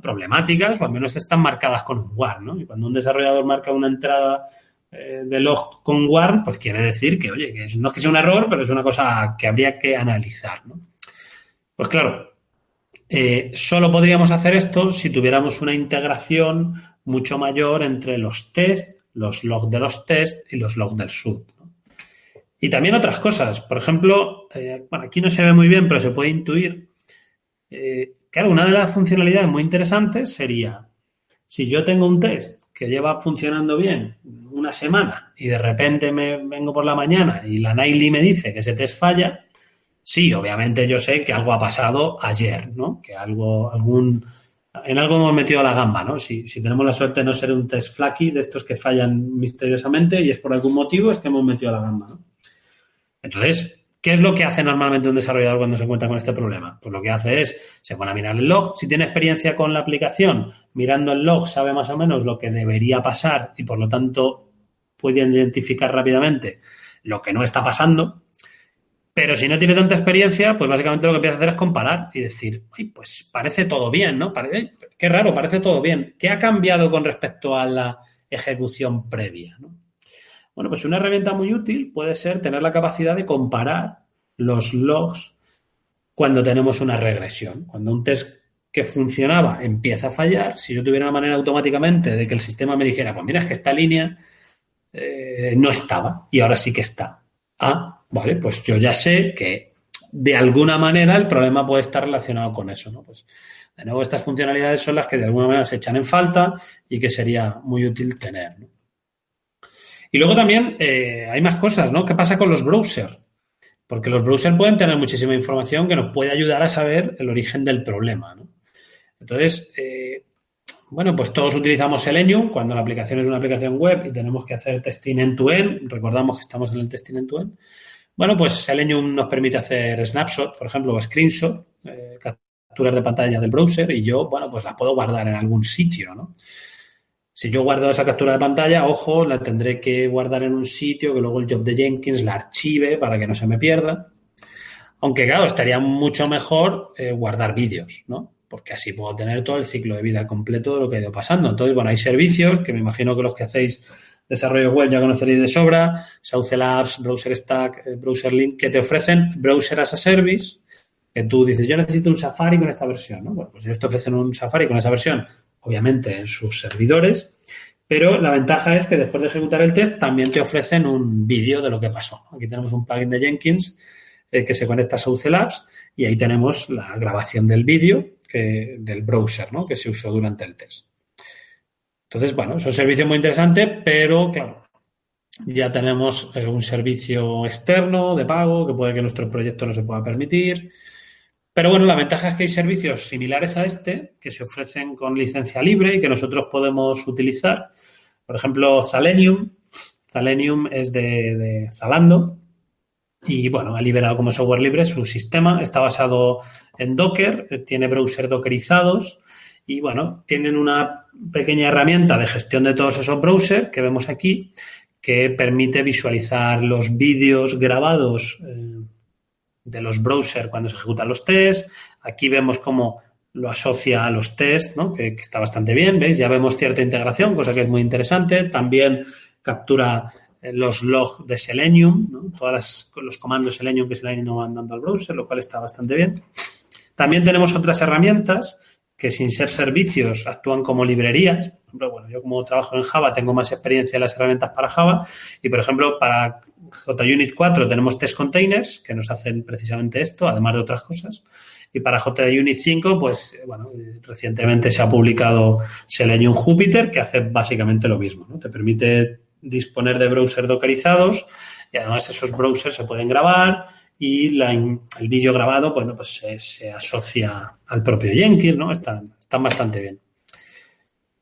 problemáticas o al menos están marcadas con un WAR, ¿no? Y cuando un desarrollador marca una entrada eh, de log con WAR, pues quiere decir que, oye, que no es que sea un error, pero es una cosa que habría que analizar, ¿no? Pues claro, eh, solo podríamos hacer esto si tuviéramos una integración mucho mayor entre los tests, los logs de los tests y los logs del sub. Y también otras cosas. Por ejemplo, eh, bueno, aquí no se ve muy bien, pero se puede intuir. Claro, una de las funcionalidades muy interesantes sería, si yo tengo un test que lleva funcionando bien una semana y de repente me vengo por la mañana y la Nightly me dice que ese test falla, sí, obviamente yo sé que algo ha pasado ayer, ¿no? Que algo, algún, en algo hemos metido la gamba, ¿no? Si, si tenemos la suerte de no ser un test flaky de estos que fallan misteriosamente y es por algún motivo, es que hemos metido la gamba, ¿no? Entonces, ¿qué es lo que hace normalmente un desarrollador cuando se encuentra con este problema? Pues lo que hace es, se pone a mirar el log, si tiene experiencia con la aplicación, mirando el log sabe más o menos lo que debería pasar y por lo tanto puede identificar rápidamente lo que no está pasando. Pero si no tiene tanta experiencia, pues básicamente lo que empieza a hacer es comparar y decir, ay, pues parece todo bien, ¿no? qué raro, parece todo bien. ¿Qué ha cambiado con respecto a la ejecución previa? ¿no? Bueno, pues una herramienta muy útil puede ser tener la capacidad de comparar los logs cuando tenemos una regresión. Cuando un test que funcionaba empieza a fallar, si yo tuviera una manera automáticamente de que el sistema me dijera, pues mira, es que esta línea eh, no estaba y ahora sí que está. Ah, vale, pues yo ya sé que de alguna manera el problema puede estar relacionado con eso, ¿no? Pues de nuevo estas funcionalidades son las que de alguna manera se echan en falta y que sería muy útil tener. ¿no? Y luego también eh, hay más cosas, ¿no? ¿Qué pasa con los browsers? Porque los browsers pueden tener muchísima información que nos puede ayudar a saber el origen del problema, ¿no? Entonces, eh, bueno, pues todos utilizamos Selenium cuando la aplicación es una aplicación web y tenemos que hacer testing end-to-end. Recordamos que estamos en el testing end-to-end. Bueno, pues Selenium nos permite hacer snapshot, por ejemplo, o screenshot, eh, capturas de pantalla del browser y yo, bueno, pues las puedo guardar en algún sitio, ¿no? Si yo guardo esa captura de pantalla, ojo, la tendré que guardar en un sitio que luego el job de Jenkins la archive para que no se me pierda. Aunque, claro, estaría mucho mejor eh, guardar vídeos, ¿no? Porque así puedo tener todo el ciclo de vida completo de lo que ha ido pasando. Entonces, bueno, hay servicios que me imagino que los que hacéis desarrollo web ya conoceréis de sobra, Sauce Labs, Browser Stack, eh, Browser Link, que te ofrecen Browser as a Service, que tú dices, yo necesito un Safari con esta versión, ¿no? Bueno, pues ellos te ofrecen un Safari con esa versión, obviamente en sus servidores, pero la ventaja es que después de ejecutar el test también te ofrecen un vídeo de lo que pasó. Aquí tenemos un plugin de Jenkins eh, que se conecta a Sauce Labs y ahí tenemos la grabación del vídeo del browser ¿no? que se usó durante el test. Entonces, bueno, es un servicio muy interesante, pero claro, ya tenemos eh, un servicio externo de pago que puede que nuestro proyecto no se pueda permitir. Pero bueno, la ventaja es que hay servicios similares a este que se ofrecen con licencia libre y que nosotros podemos utilizar. Por ejemplo, Zalenium. Zalenium es de, Zalando y bueno, ha liberado como software libre su sistema. Está basado en Docker, tiene browser dockerizados y bueno, tienen una pequeña herramienta de gestión de todos esos browsers que vemos aquí que permite visualizar los vídeos grabados. Eh, de los browsers cuando se ejecutan los tests. Aquí vemos cómo lo asocia a los tests, ¿no? que, está bastante bien, ¿veis? Ya vemos cierta integración, cosa que es muy interesante. También captura eh, los logs de Selenium, ¿no? todos los comandos Selenium que se le han ido mandando al browser, lo cual está bastante bien. También tenemos otras herramientas que sin ser servicios actúan como librerías. Por ejemplo, bueno, yo como trabajo en Java tengo más experiencia en las herramientas para Java y, por ejemplo, para JUnit 4 tenemos test containers que nos hacen precisamente esto, además de otras cosas. Y para JUnit 5, pues, bueno, recientemente se ha publicado Selenium Jupyter que hace básicamente lo mismo, ¿no? Te permite disponer de browsers dockerizados y además esos browsers se pueden grabar y la, el vídeo grabado, bueno, pues se, asocia al propio Jenkins, ¿no? Están, bastante bien.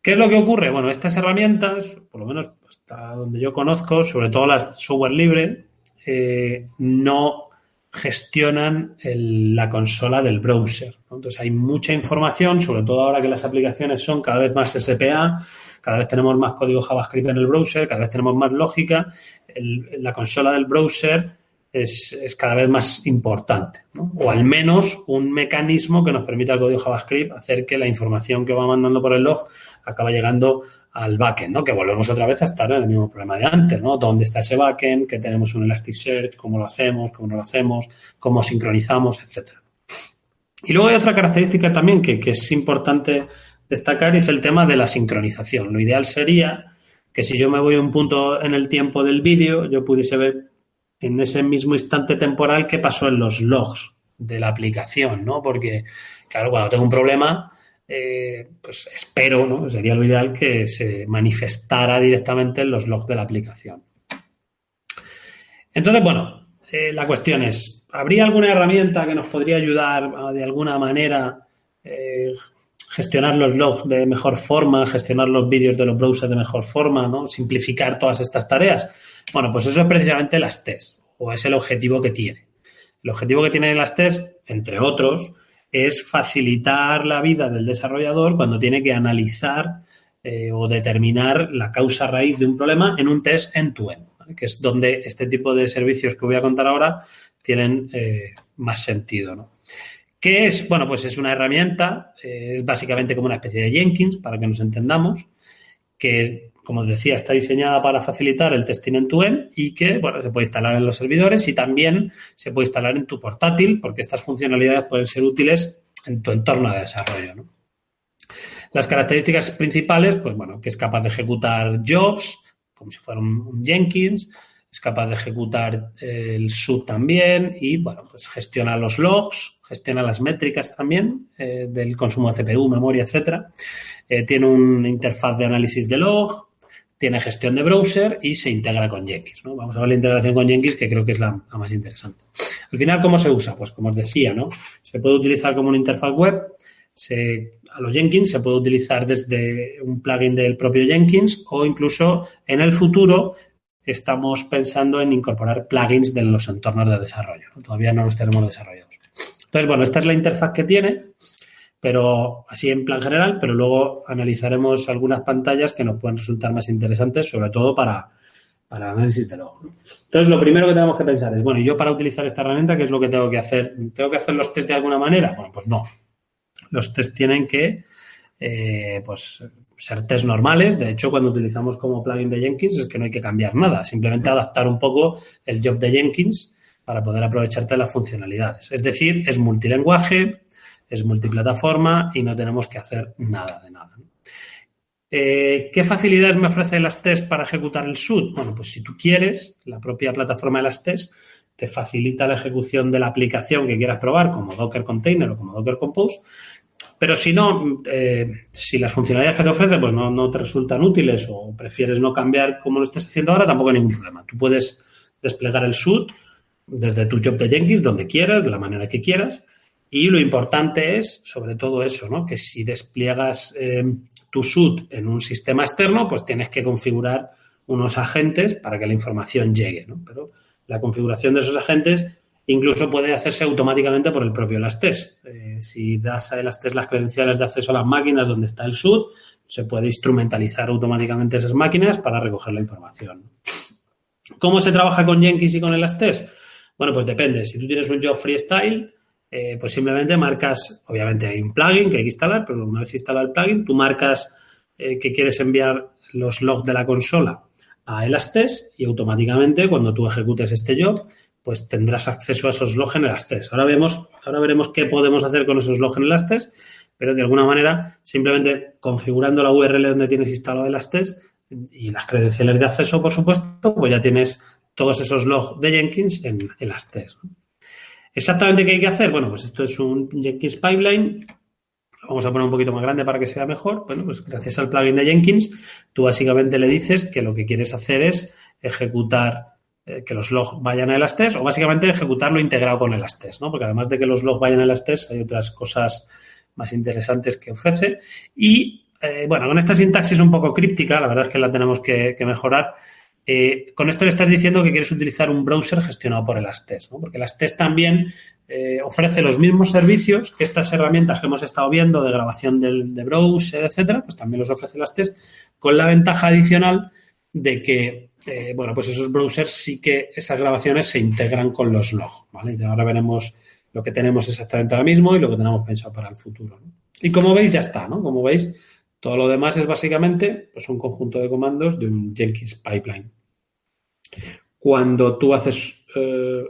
¿Qué es lo que ocurre? Bueno, estas herramientas, por lo menos hasta donde yo conozco, sobre todo las software libre, eh, no gestionan la consola del browser. Entonces hay mucha información, sobre todo ahora que las aplicaciones son cada vez más SPA, cada vez tenemos más código JavaScript en el browser, cada vez tenemos más lógica. la consola del browser es, cada vez más importante, o al menos un mecanismo que nos permita el código JavaScript hacer que la información que va mandando por el log acaba llegando al backend, ¿no? Que volvemos otra vez a estar en el mismo problema de antes, ¿no? ¿Dónde está ese backend? ¿Que tenemos un Elasticsearch? ¿Cómo lo hacemos? ¿Cómo no lo hacemos? ¿Cómo sincronizamos? Etcétera. Y luego hay otra característica también que, que es importante destacar y es el tema de la sincronización. Lo ideal sería que si yo me voy a un punto en el tiempo del vídeo, yo pudiese ver en ese mismo instante temporal qué pasó en los logs de la aplicación, ¿no? Porque, claro, cuando tengo un problema, eh, pues espero, ¿no? Sería lo ideal que se manifestara directamente en los logs de la aplicación. Entonces, bueno, eh, la cuestión es, ¿habría alguna herramienta que nos podría ayudar de alguna manera eh, gestionar los logs de mejor forma, gestionar los vídeos de los browsers de mejor forma, ¿no? Simplificar todas estas tareas. Bueno, pues eso es precisamente las TES, o es el objetivo que tiene. El objetivo que tienen las TES, entre otros, es facilitar la vida del desarrollador cuando tiene que analizar eh, o determinar la causa raíz de un problema en un test end-to-end, que es donde este tipo de servicios que voy a contar ahora tienen eh, más sentido. ¿no? ¿Qué es? Bueno, pues es una herramienta, eh, es básicamente como una especie de Jenkins, para que nos entendamos, que, como os decía, está diseñada para facilitar el testing en tu end y que, bueno, se puede instalar en los servidores y también se puede instalar en tu portátil, porque estas funcionalidades pueden ser útiles en tu entorno de desarrollo, Las características principales, pues bueno, que es capaz de ejecutar jobs, como si fuera un Jenkins, es capaz de ejecutar el sub también y, bueno, pues gestiona los logs, gestiona las métricas también eh, del consumo de CPU, memoria, etcétera. Eh, tiene una interfaz de análisis de log, tiene gestión de browser y se integra con Jenkins. ¿no? Vamos a ver la integración con Jenkins, que creo que es la, más interesante. Al final, ¿cómo se usa? Pues como os decía, ¿no? Se puede utilizar como una interfaz web. A los Jenkins se puede utilizar desde un plugin del propio Jenkins o incluso en el futuro estamos pensando en incorporar plugins de los entornos de desarrollo. Todavía no los tenemos desarrollados. Entonces, bueno, esta es la interfaz que tiene, pero así en plan general, pero luego analizaremos algunas pantallas que nos pueden resultar más interesantes, sobre todo para, para el análisis de log. Entonces, lo primero que tenemos que pensar es, bueno, ¿y yo para utilizar esta herramienta qué es lo que tengo que hacer? ¿Tengo que hacer los test de alguna manera? Bueno, pues no. Los test tienen que, eh, pues, ser test normales. De hecho, cuando utilizamos como plugin de Jenkins es que no hay que cambiar nada, simplemente adaptar un poco el job de Jenkins para poder aprovecharte las funcionalidades. Es decir, es multilenguaje, es multiplataforma y no tenemos que hacer nada de nada. Eh, ¿Qué facilidades me ofrece las test para ejecutar el SUD? Bueno, pues si tú quieres, la propia plataforma de las test te facilita la ejecución de la aplicación que quieras probar, como Docker Container o como Docker Compose, pero si no, eh, si las funcionalidades que te ofrece pues no, no, te resultan útiles o prefieres no cambiar como lo estás haciendo ahora, tampoco hay ningún problema. Tú puedes desplegar el SUD desde tu job de Jenkins, donde quieras, de la manera que quieras. Y lo importante es, sobre todo eso, ¿no? que si despliegas eh, tu SUD en un sistema externo, pues tienes que configurar unos agentes para que la información llegue. ¿no? Pero la configuración de esos agentes incluso puede hacerse automáticamente por el propio Elastes. Eh, si das a Elastes las credenciales de acceso a las máquinas donde está el SUD, se puede instrumentalizar automáticamente esas máquinas para recoger la información. ¿Cómo se trabaja con Jenkins y con Elastes? Bueno, pues depende. Si tú tienes un job freestyle, eh, pues simplemente marcas, obviamente hay un plugin que hay que instalar, pero una vez instalado el plugin, tú marcas eh, que quieres enviar los logs de la consola a Elastes y automáticamente cuando tú ejecutes este job, pues tendrás acceso a esos logs en Elastes. Ahora vemos, ahora veremos qué podemos hacer con esos logs en Elastes, pero de alguna manera, simplemente configurando la URL donde tienes instalado Elastes y las credenciales de acceso, por supuesto, pues ya tienes todos esos logs de Jenkins en, las test. ¿Exactamente qué hay que hacer? Bueno, pues esto es un Jenkins Pipeline. Lo vamos a poner un poquito más grande para que sea mejor. Bueno, pues gracias al plugin de Jenkins, tú básicamente le dices que lo que quieres hacer es ejecutar eh, que los logs vayan a Elastest o básicamente ejecutarlo integrado con Elastest, ¿no? Porque además de que los logs vayan a Elastest, hay otras cosas más interesantes que ofrece. Y eh, bueno, con esta sintaxis un poco críptica, la verdad es que la tenemos que, mejorar. Eh, con esto le estás diciendo que quieres utilizar un browser gestionado por Elastest, ¿no? Porque Elastest también ofrece los mismos servicios que estas herramientas que hemos estado viendo de grabación del, de browser, etcétera, pues también los ofrece Elastest, con la ventaja adicional de que, eh, bueno, pues esos browsers sí que esas grabaciones se integran con los logs. Y ahora veremos lo que tenemos exactamente ahora mismo y lo que tenemos pensado para el futuro. Y como veis, ya está, ¿no? Como veis, todo lo demás es básicamente pues, un conjunto de comandos de un Jenkins pipeline. Cuando tú haces, eh,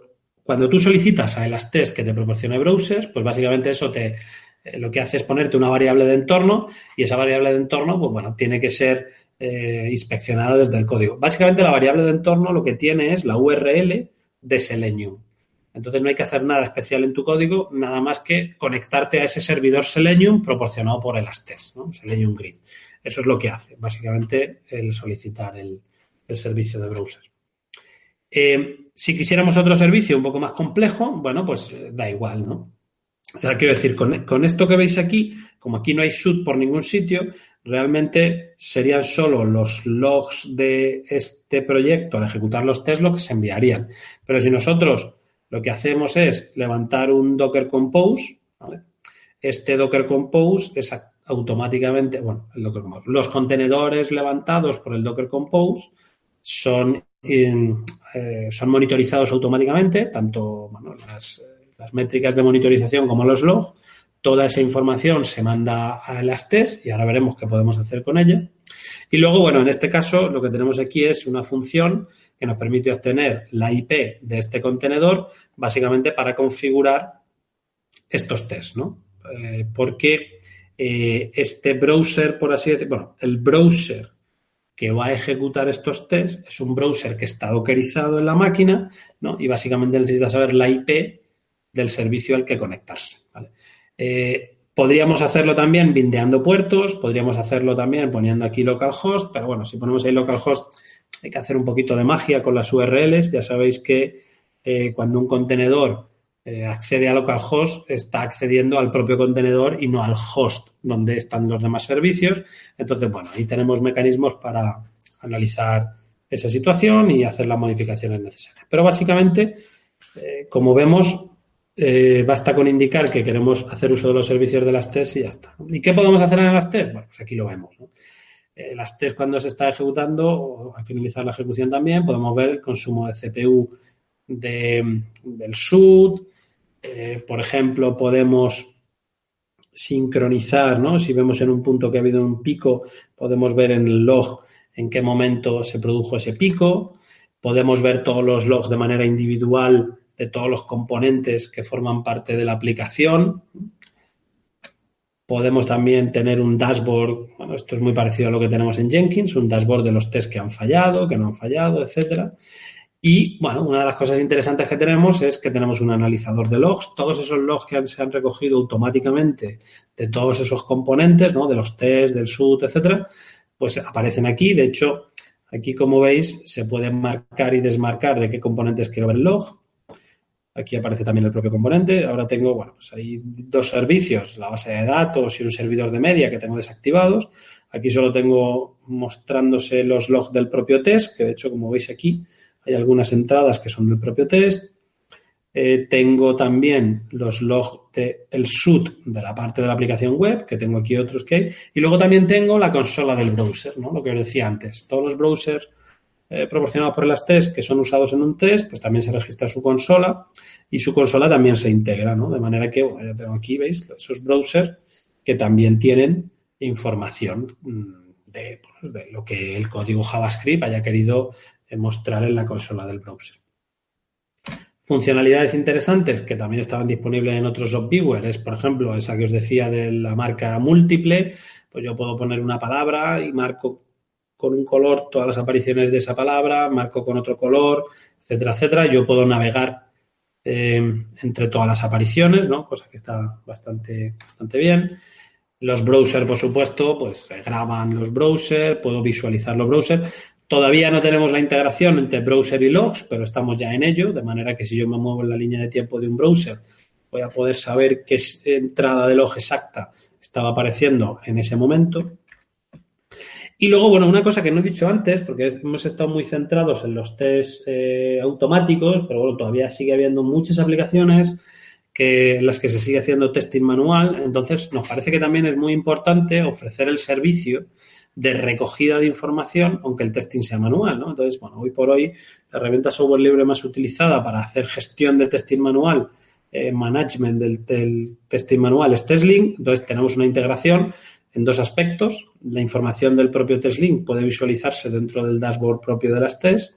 cuando tú solicitas a Elastest que te proporcione browsers, pues básicamente eso te, eh, lo que hace es ponerte una variable de entorno y esa variable de entorno, pues bueno, tiene que ser eh, inspeccionada desde el código. Básicamente la variable de entorno lo que tiene es la URL de Selenium. Entonces no hay que hacer nada especial en tu código, nada más que conectarte a ese servidor Selenium proporcionado por Elastest, ¿no? Selenium Grid. Eso es lo que hace, básicamente, el solicitar el, servicio de browser. Eh, si quisiéramos otro servicio un poco más complejo, bueno, pues eh, da igual, ¿no? quiero decir, con, esto que veis aquí, como aquí no hay shoot por ningún sitio, realmente serían solo los logs de este proyecto al ejecutar los test lo que se enviarían. Pero si nosotros lo que hacemos es levantar un Docker Compose, este Docker Compose es automáticamente, bueno, los contenedores levantados por el Docker Compose son, eh, son monitorizados automáticamente, tanto las las métricas de monitorización como los logs. Toda esa información se manda a las test y ahora veremos qué podemos hacer con ella. Y luego, bueno, en este caso lo que tenemos aquí es una función que nos permite obtener la IP de este contenedor básicamente para configurar estos tests, ¿no? Eh, porque eh, este browser, por así decirlo, bueno, el browser que va a ejecutar estos tests es un browser que está dockerizado en la máquina, ¿no? Y básicamente necesita saber la IP del servicio al que conectarse. Eh, podríamos hacerlo también bindeando puertos, podríamos hacerlo también poniendo aquí localhost, pero bueno, si ponemos ahí localhost hay que hacer un poquito de magia con las URLs. Ya sabéis que eh, cuando un contenedor eh, accede a localhost está accediendo al propio contenedor y no al host donde están los demás servicios. Entonces, bueno, ahí tenemos mecanismos para analizar esa situación y hacer las modificaciones necesarias. Pero básicamente, como vemos, eh, basta con indicar que queremos hacer uso de los servicios de las TES y ya está. ¿Y qué podemos hacer en las TES? Bueno, pues aquí lo vemos. Eh, las TES cuando se está ejecutando, al finalizar la ejecución también, podemos ver el consumo de CPU del SUD. Eh, por ejemplo, podemos sincronizar. Si vemos en un punto que ha habido un pico, podemos ver en el log en qué momento se produjo ese pico. Podemos ver todos los logs de manera individual de todos los componentes que forman parte de la aplicación. Podemos también tener un dashboard, bueno, esto es muy parecido a lo que tenemos en Jenkins, un dashboard de los tests que han fallado, que no han fallado, etcétera. Y, bueno, una de las cosas interesantes que tenemos es que tenemos un analizador de logs. Todos esos logs que se han recogido automáticamente de todos esos componentes, ¿no? De los tests, del SUT, etcétera, pues aparecen aquí. De hecho, aquí, como veis, se pueden marcar y desmarcar de qué componentes quiero ver el log. Aquí aparece también el propio componente. Ahora tengo, bueno, pues hay dos servicios, la base de datos y un servidor de media que tengo desactivados. Aquí solo tengo mostrándose los logs del propio test, que de hecho, como veis aquí, hay algunas entradas que son del propio test. Eh, tengo también los logs del SUT de la parte de la aplicación web, que tengo aquí otros que hay. Y luego también tengo la consola del browser, ¿no? Lo que os decía antes. Todos los browsers eh, proporcionados por las test que son usados en un test, pues también se registra su consola y su consola también se integra, ¿no? De manera que, ya tengo aquí, ¿veis? Esos browsers que también tienen información mm, pues, de, lo que el código JavaScript haya querido mostrar en la consola del browser. Funcionalidades interesantes que también estaban disponibles en otros software es, por ejemplo, esa que os decía de la marca múltiple, pues yo puedo poner una palabra y marco con un color todas las apariciones de esa palabra, marco con otro color, etcétera, etcétera. Yo puedo navegar eh, entre todas las apariciones, ¿no? Cosa que está bastante, bastante bien. Los browsers, por supuesto, pues graban los browsers, puedo visualizar los browsers. Todavía no tenemos la integración entre browser y logs, pero estamos ya en ello, de manera que si yo me muevo en la línea de tiempo de un browser, voy a poder saber qué entrada de log exacta estaba apareciendo en ese momento. Y luego, bueno, una cosa que no he dicho antes, porque hemos estado muy centrados en los test eh, automáticos, pero bueno, todavía sigue habiendo muchas aplicaciones que, en las que se sigue haciendo testing manual. Entonces, nos parece que también es muy importante ofrecer el servicio de recogida de información, aunque el testing sea manual, ¿no? Entonces, bueno, hoy por hoy, la herramienta software libre más utilizada para hacer gestión de testing manual, eh, management del, testing manual es TestLink. Entonces, tenemos una integración en dos aspectos. La información del propio TestLink puede visualizarse dentro del dashboard propio de las tests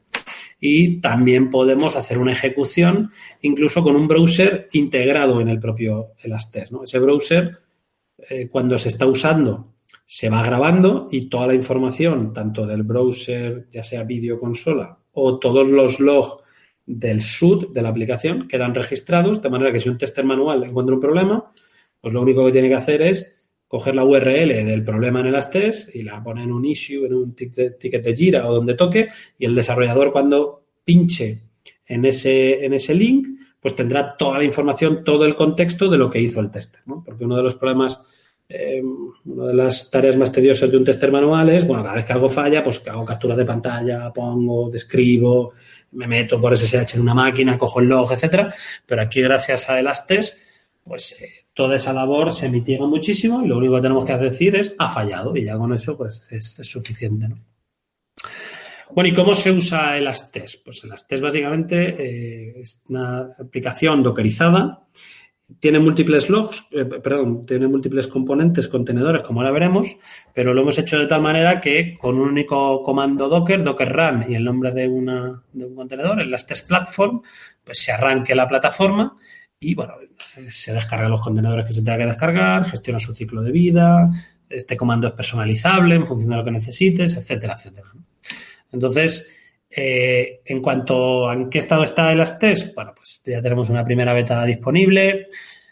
y también podemos hacer una ejecución incluso con un browser integrado en el propio Elastest. ¿no? Ese browser, eh, cuando se está usando, se va grabando y toda la información, tanto del browser, ya sea vídeo consola, o todos los logs del SUD de la aplicación quedan registrados, de manera que si un tester manual encuentra un problema, pues lo único que tiene que hacer es coger la URL del problema en el Astes y la pone en un issue, en un ticket de Gira o donde toque, y el desarrollador cuando pinche en ese, en ese link, pues tendrá toda la información, todo el contexto de lo que hizo el tester, ¿no? Porque uno de los problemas, eh, una de las tareas más tediosas de un tester manual es, bueno, cada vez que algo falla, pues hago capturas de pantalla, pongo, describo, me meto por SSH en una máquina, cojo el log, etcétera, pero aquí gracias a Elastes, pues eh, toda esa labor se mitiga muchísimo y lo único que tenemos que decir es ha fallado y ya con eso pues es, suficiente. ¿no? Bueno, ¿y cómo se usa el Astes? Pues el Astes básicamente eh, es una aplicación dockerizada, tiene múltiples logs, eh, perdón, tiene múltiples componentes, contenedores, como ahora veremos, pero lo hemos hecho de tal manera que con un único comando docker, docker run y el nombre de, una, de un contenedor, el Astes platform, pues se arranque la plataforma y bueno, se descarga los contenedores que se tenga que descargar, gestiona su ciclo de vida, este comando es personalizable en función de lo que necesites, etcétera, etcétera. Entonces, eh, en cuanto a en qué estado está el Astes, bueno, pues ya tenemos una primera beta disponible.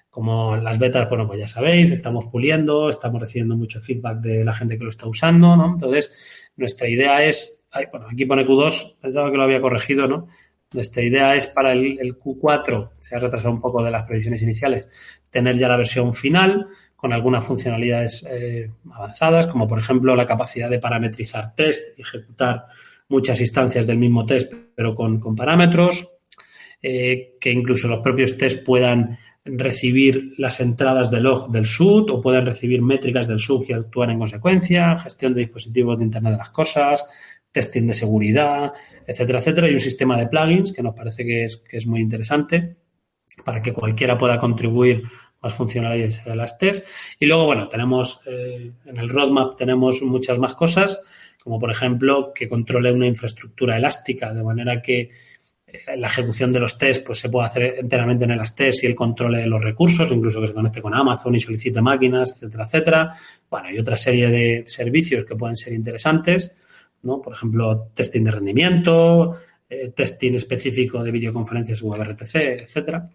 Como las betas, bueno, pues ya sabéis, estamos puliendo, estamos recibiendo mucho feedback de la gente que lo está usando, ¿no? Entonces, nuestra idea es, bueno, aquí pone Q2, pensaba que lo había corregido, ¿no? Nuestra idea es para el, Q4, se ha retrasado un poco de las previsiones iniciales, tener ya la versión final con algunas funcionalidades eh, avanzadas, como por ejemplo la capacidad de parametrizar test y ejecutar muchas instancias del mismo test, pero con, con parámetros, eh, que incluso los propios test puedan recibir las entradas de log del SUD o puedan recibir métricas del SUD y actuar en consecuencia, gestión de dispositivos de Internet de las Cosas, testing de seguridad, etcétera, etcétera, y un sistema de plugins que nos parece que es, que es muy interesante para que cualquiera pueda contribuir más funcionalidades a las tests. Y luego, bueno, tenemos eh, en el roadmap tenemos muchas más cosas, como por ejemplo que controle una infraestructura elástica, de manera que eh, la ejecución de los tests pues, se puede hacer enteramente en el test y el control de los recursos, incluso que se conecte con Amazon y solicite máquinas, etcétera, etcétera. Bueno, y otra serie de servicios que pueden ser interesantes. ¿no? Por ejemplo, testing de rendimiento, eh, testing específico de videoconferencias WebRTC, etcétera.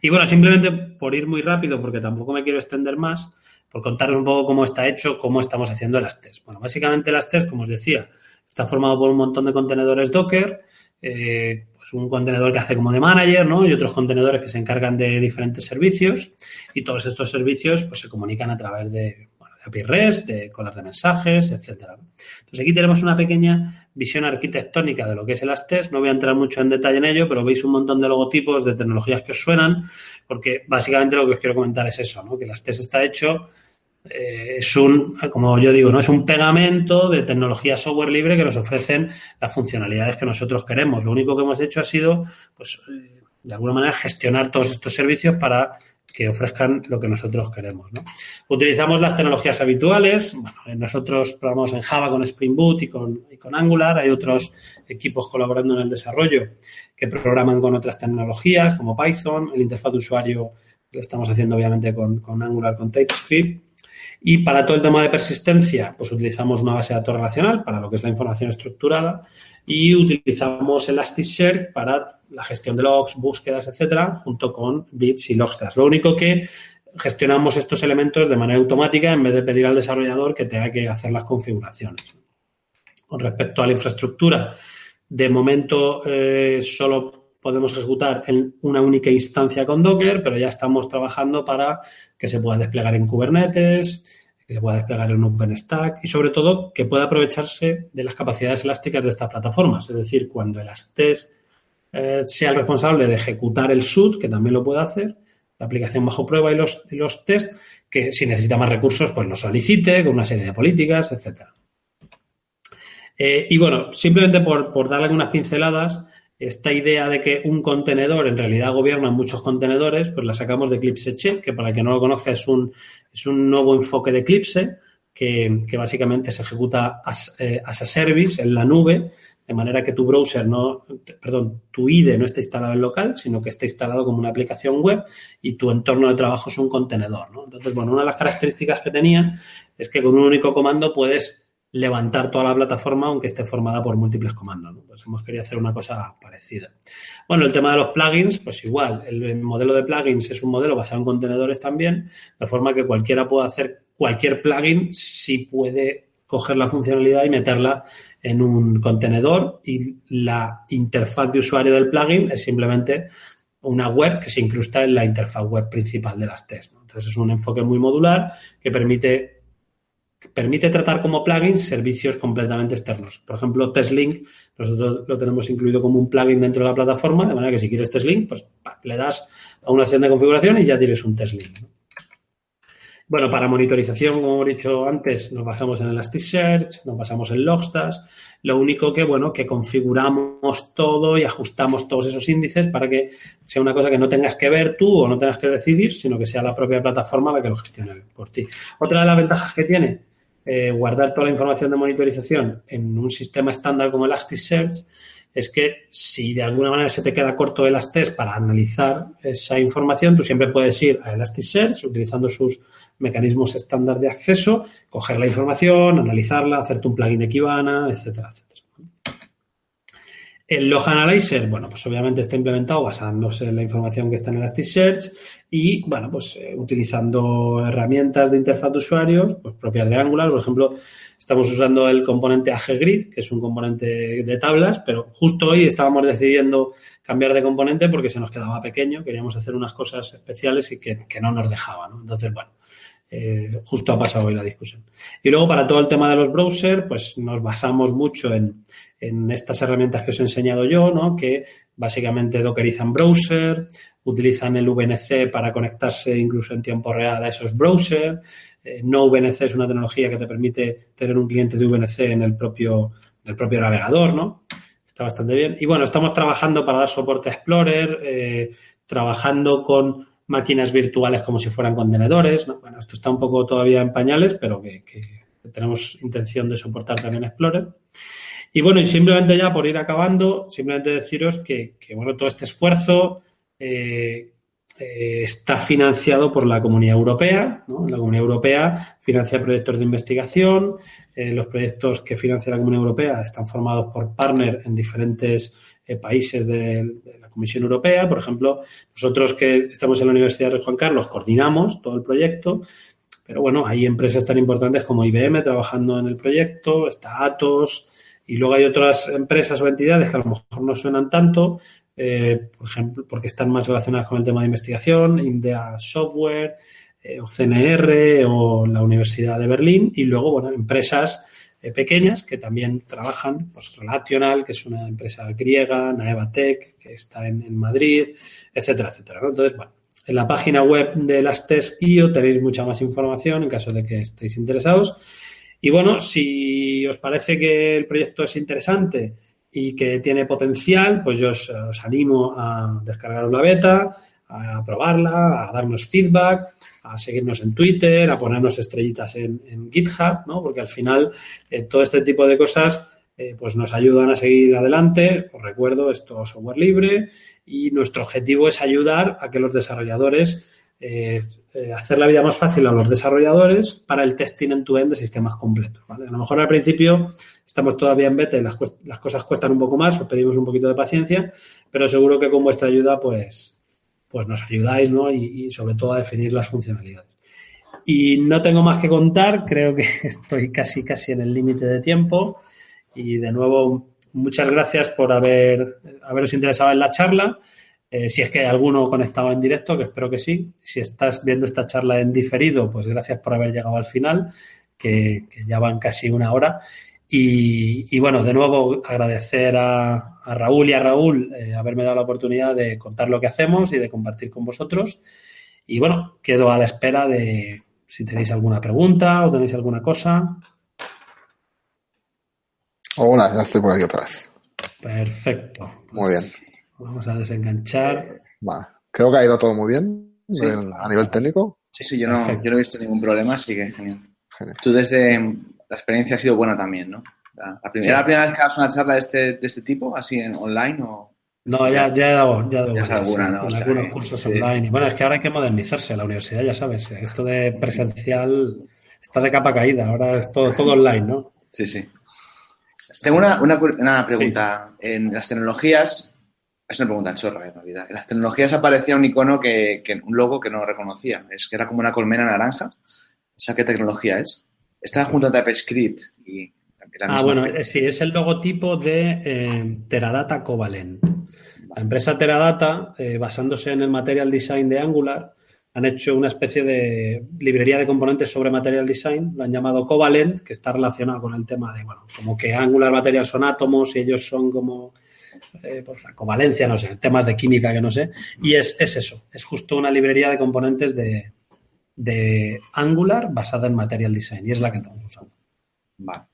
Y bueno, simplemente por ir muy rápido, porque tampoco me quiero extender más, por contaros un poco cómo está hecho, cómo estamos haciendo las tests. Bueno, básicamente las tests, como os decía, está formado por un montón de contenedores Docker, eh, pues un contenedor que hace como de manager, ¿no? Y otros contenedores que se encargan de diferentes servicios y todos estos servicios pues se comunican a través de API REST, de colas de mensajes, etcétera. Entonces aquí tenemos una pequeña visión arquitectónica de lo que es el ASTES. No voy a entrar mucho en detalle en ello, pero veis un montón de logotipos de tecnologías que os suenan, porque básicamente lo que os quiero comentar es eso, ¿no? Que el ASTES está hecho eh, es un, como yo digo, no es un pegamento de tecnología software libre que nos ofrecen las funcionalidades que nosotros queremos. Lo único que hemos hecho ha sido, pues, eh, de alguna manera, gestionar todos estos servicios para que ofrezcan lo que nosotros queremos. ¿no? Utilizamos las tecnologías habituales. Bueno, nosotros programamos en Java con Spring Boot y con, y con, Angular. Hay otros equipos colaborando en el desarrollo que programan con otras tecnologías como Python. El interfaz de usuario lo estamos haciendo obviamente con, con Angular, con TypeScript. Y para todo el tema de persistencia, pues utilizamos una base de datos relacional para lo que es la información estructurada y utilizamos Elasticsearch para la gestión de logs, búsquedas, etcétera, junto con bits y logstars. Lo único que gestionamos estos elementos de manera automática en vez de pedir al desarrollador que tenga que hacer las configuraciones. Con respecto a la infraestructura, de momento eh, solo podemos ejecutar en una única instancia con Docker, pero ya estamos trabajando para que se pueda desplegar en Kubernetes, que se pueda desplegar en OpenStack y sobre todo que pueda aprovecharse de las capacidades elásticas de estas plataformas. Es decir, cuando el ASTES eh, sea el responsable de ejecutar el SUD, que también lo puede hacer, la aplicación bajo prueba y los, y los test, que si necesita más recursos, pues lo solicite con una serie de políticas, etcétera. Eh, y bueno, simplemente por, por darle algunas pinceladas, esta idea de que un contenedor en realidad gobierna muchos contenedores, pues la sacamos de Eclipse Che, que para el que no lo conozca es un, es un nuevo enfoque de Eclipse que, que básicamente se ejecuta as, eh, a service en la nube, de manera que tu browser no, perdón, tu IDE no está instalado en local, sino que está instalado como una aplicación web y tu entorno de trabajo es un contenedor. Entonces, bueno, una de las características que tenía es que con un único comando puedes levantar toda la plataforma aunque esté formada por múltiples comandos. Pues hemos querido hacer una cosa parecida. Bueno, el tema de los plugins, pues igual, el, modelo de plugins es un modelo basado en contenedores también, de forma que cualquiera puede hacer cualquier plugin si puede coger la funcionalidad y meterla en un contenedor y la interfaz de usuario del plugin es simplemente una web que se incrusta en la interfaz web principal de las tests. Entonces es un enfoque muy modular que permite permite tratar como plugin servicios completamente externos. Por ejemplo, TestLink, nosotros lo tenemos incluido como un plugin dentro de la plataforma, de manera que si quieres TestLink, pues le das a una opción de configuración y ya tienes un TestLink. Bueno, para monitorización, como he dicho antes, nos basamos en Elasticsearch, nos basamos en Logstash. Lo único que, bueno, que configuramos todo y ajustamos todos esos índices para que sea una cosa que no tengas que ver tú o no tengas que decidir, sino que sea la propia plataforma la que lo gestione por ti. Otra de las ventajas que tiene eh, guardar toda la información de monitorización en un sistema estándar como Elasticsearch es que si de alguna manera se te queda corto Elasticsearch para analizar esa información, tú siempre puedes ir a Elasticsearch utilizando sus mecanismos estándar de acceso, coger la información, analizarla, hacerte un plugin de Kibana, etcétera, etcétera. El Log Analyzer, bueno, pues obviamente está implementado basándose en la información que está en Elasticsearch y, bueno, pues eh, utilizando herramientas de interfaz de usuarios, pues propias de Angular. Por ejemplo, estamos usando el componente AGGrid, que es un componente de tablas, pero justo hoy estábamos decidiendo cambiar de componente porque se nos quedaba pequeño, queríamos hacer unas cosas especiales y que, que no nos dejaba, ¿no? Entonces, bueno, eh, justo ha pasado hoy la discusión. Y luego para todo el tema de los browsers, pues nos basamos mucho en, en estas herramientas que os he enseñado yo, ¿no? que básicamente dockerizan browser, utilizan el VNC para conectarse incluso en tiempo real a esos browsers. Eh, no VNC es una tecnología que te permite tener un cliente de VNC en el propio, en el propio navegador, ¿no? Está bastante bien. Y bueno, estamos trabajando para dar soporte a Explorer, eh, trabajando con máquinas virtuales como si fueran contenedores. ¿no? Bueno, esto está un poco todavía en pañales, pero que, tenemos intención de soportar también Explorer. Y bueno, y simplemente ya por ir acabando, simplemente deciros que, bueno, todo este esfuerzo eh, eh, está financiado por la Comunidad Europea. ¿no? La Comunidad Europea financia proyectos de investigación. Eh, los proyectos que financia la Comunidad Europea están formados por partners en diferentes países de, de, la Comisión Europea. Por ejemplo, nosotros que estamos en la Universidad de Juan Carlos coordinamos todo el proyecto, pero bueno, hay empresas tan importantes como IBM trabajando en el proyecto, está Atos, y luego hay otras empresas o entidades que a lo mejor no suenan tanto, eh, por ejemplo, porque están más relacionadas con el tema de investigación, India Software, eh, o CNR o la Universidad de Berlín, y luego, bueno, empresas pequeñas que también trabajan, pues Relational, que es una empresa griega, Naevatech, que está en, Madrid, etcétera, etcétera. Entonces, bueno, en la página web de las TES.io tenéis mucha más información en caso de que estéis interesados. Y bueno, si os parece que el proyecto es interesante y que tiene potencial, pues yo os, os animo a descargaros la beta, a probarla, a darnos feedback, a seguirnos en Twitter, a ponernos estrellitas en, en GitHub, ¿no? Porque al final eh, todo este tipo de cosas eh, pues nos ayudan a seguir adelante. Os recuerdo, esto es software libre y nuestro objetivo es ayudar a que los desarrolladores, eh, hacer la vida más fácil a los desarrolladores para el testing en tu end de sistemas completos. ¿vale? A lo mejor al principio estamos todavía en beta y las, las cosas cuestan un poco más, os pedimos un poquito de paciencia, pero seguro que con vuestra ayuda, pues, pues nos ayudáis, ¿no? Y, sobre todo a definir las funcionalidades. Y no tengo más que contar, creo que estoy casi, casi en el límite de tiempo. Y de nuevo, muchas gracias por haber, haberos interesado en la charla. Eh, si es que hay alguno conectado en directo, que espero que sí. Si estás viendo esta charla en diferido, pues gracias por haber llegado al final, que, ya van casi una hora. Y, bueno, de nuevo agradecer a, Raúl y a Raúl eh, haberme dado la oportunidad de contar lo que hacemos y de compartir con vosotros. Y bueno, quedo a la espera de si tenéis alguna pregunta o tenéis alguna cosa. Hola, ya estoy por aquí otra vez. Perfecto. Muy bien. Vamos a desenganchar. Vale. Creo que ha ido todo muy bien a nivel técnico. Sí, sí, yo no, yo no he visto ningún problema, así que genial. Tú desde la experiencia ha sido buena también, ¿no? La, primera, la primera vez que hagas una charla de este, de este tipo, así en online o... No, ya, ya he dado, ya he dado alguna, algunos cursos online. Y bueno, es que ahora hay que modernizarse la universidad, ya sabes. Esto de presencial está de capa caída, ahora es todo, todo online, ¿no? Sí, sí. Tengo una, una, una pregunta. En las tecnologías, es una pregunta chorra, en realidad. En las tecnologías aparecía un icono que, que, un logo que no reconocía. Es que era como una colmena naranja. ¿Esa qué tecnología es? Estaba junto a TypeScript y Ah, bueno, eh, sí, es el logotipo de eh, Teradata Covalent. La empresa Teradata, eh, basándose en el Material Design de Angular, han hecho una especie de librería de componentes sobre Material Design, lo han llamado Covalent, que está relacionado con el tema de, bueno, como que Angular Material son átomos y ellos son como eh, pues la covalencia, no sé, temas de química que no sé. Y es, eso, es justo una librería de componentes de, de Angular basada en Material Design y es la que estamos usando. Vale.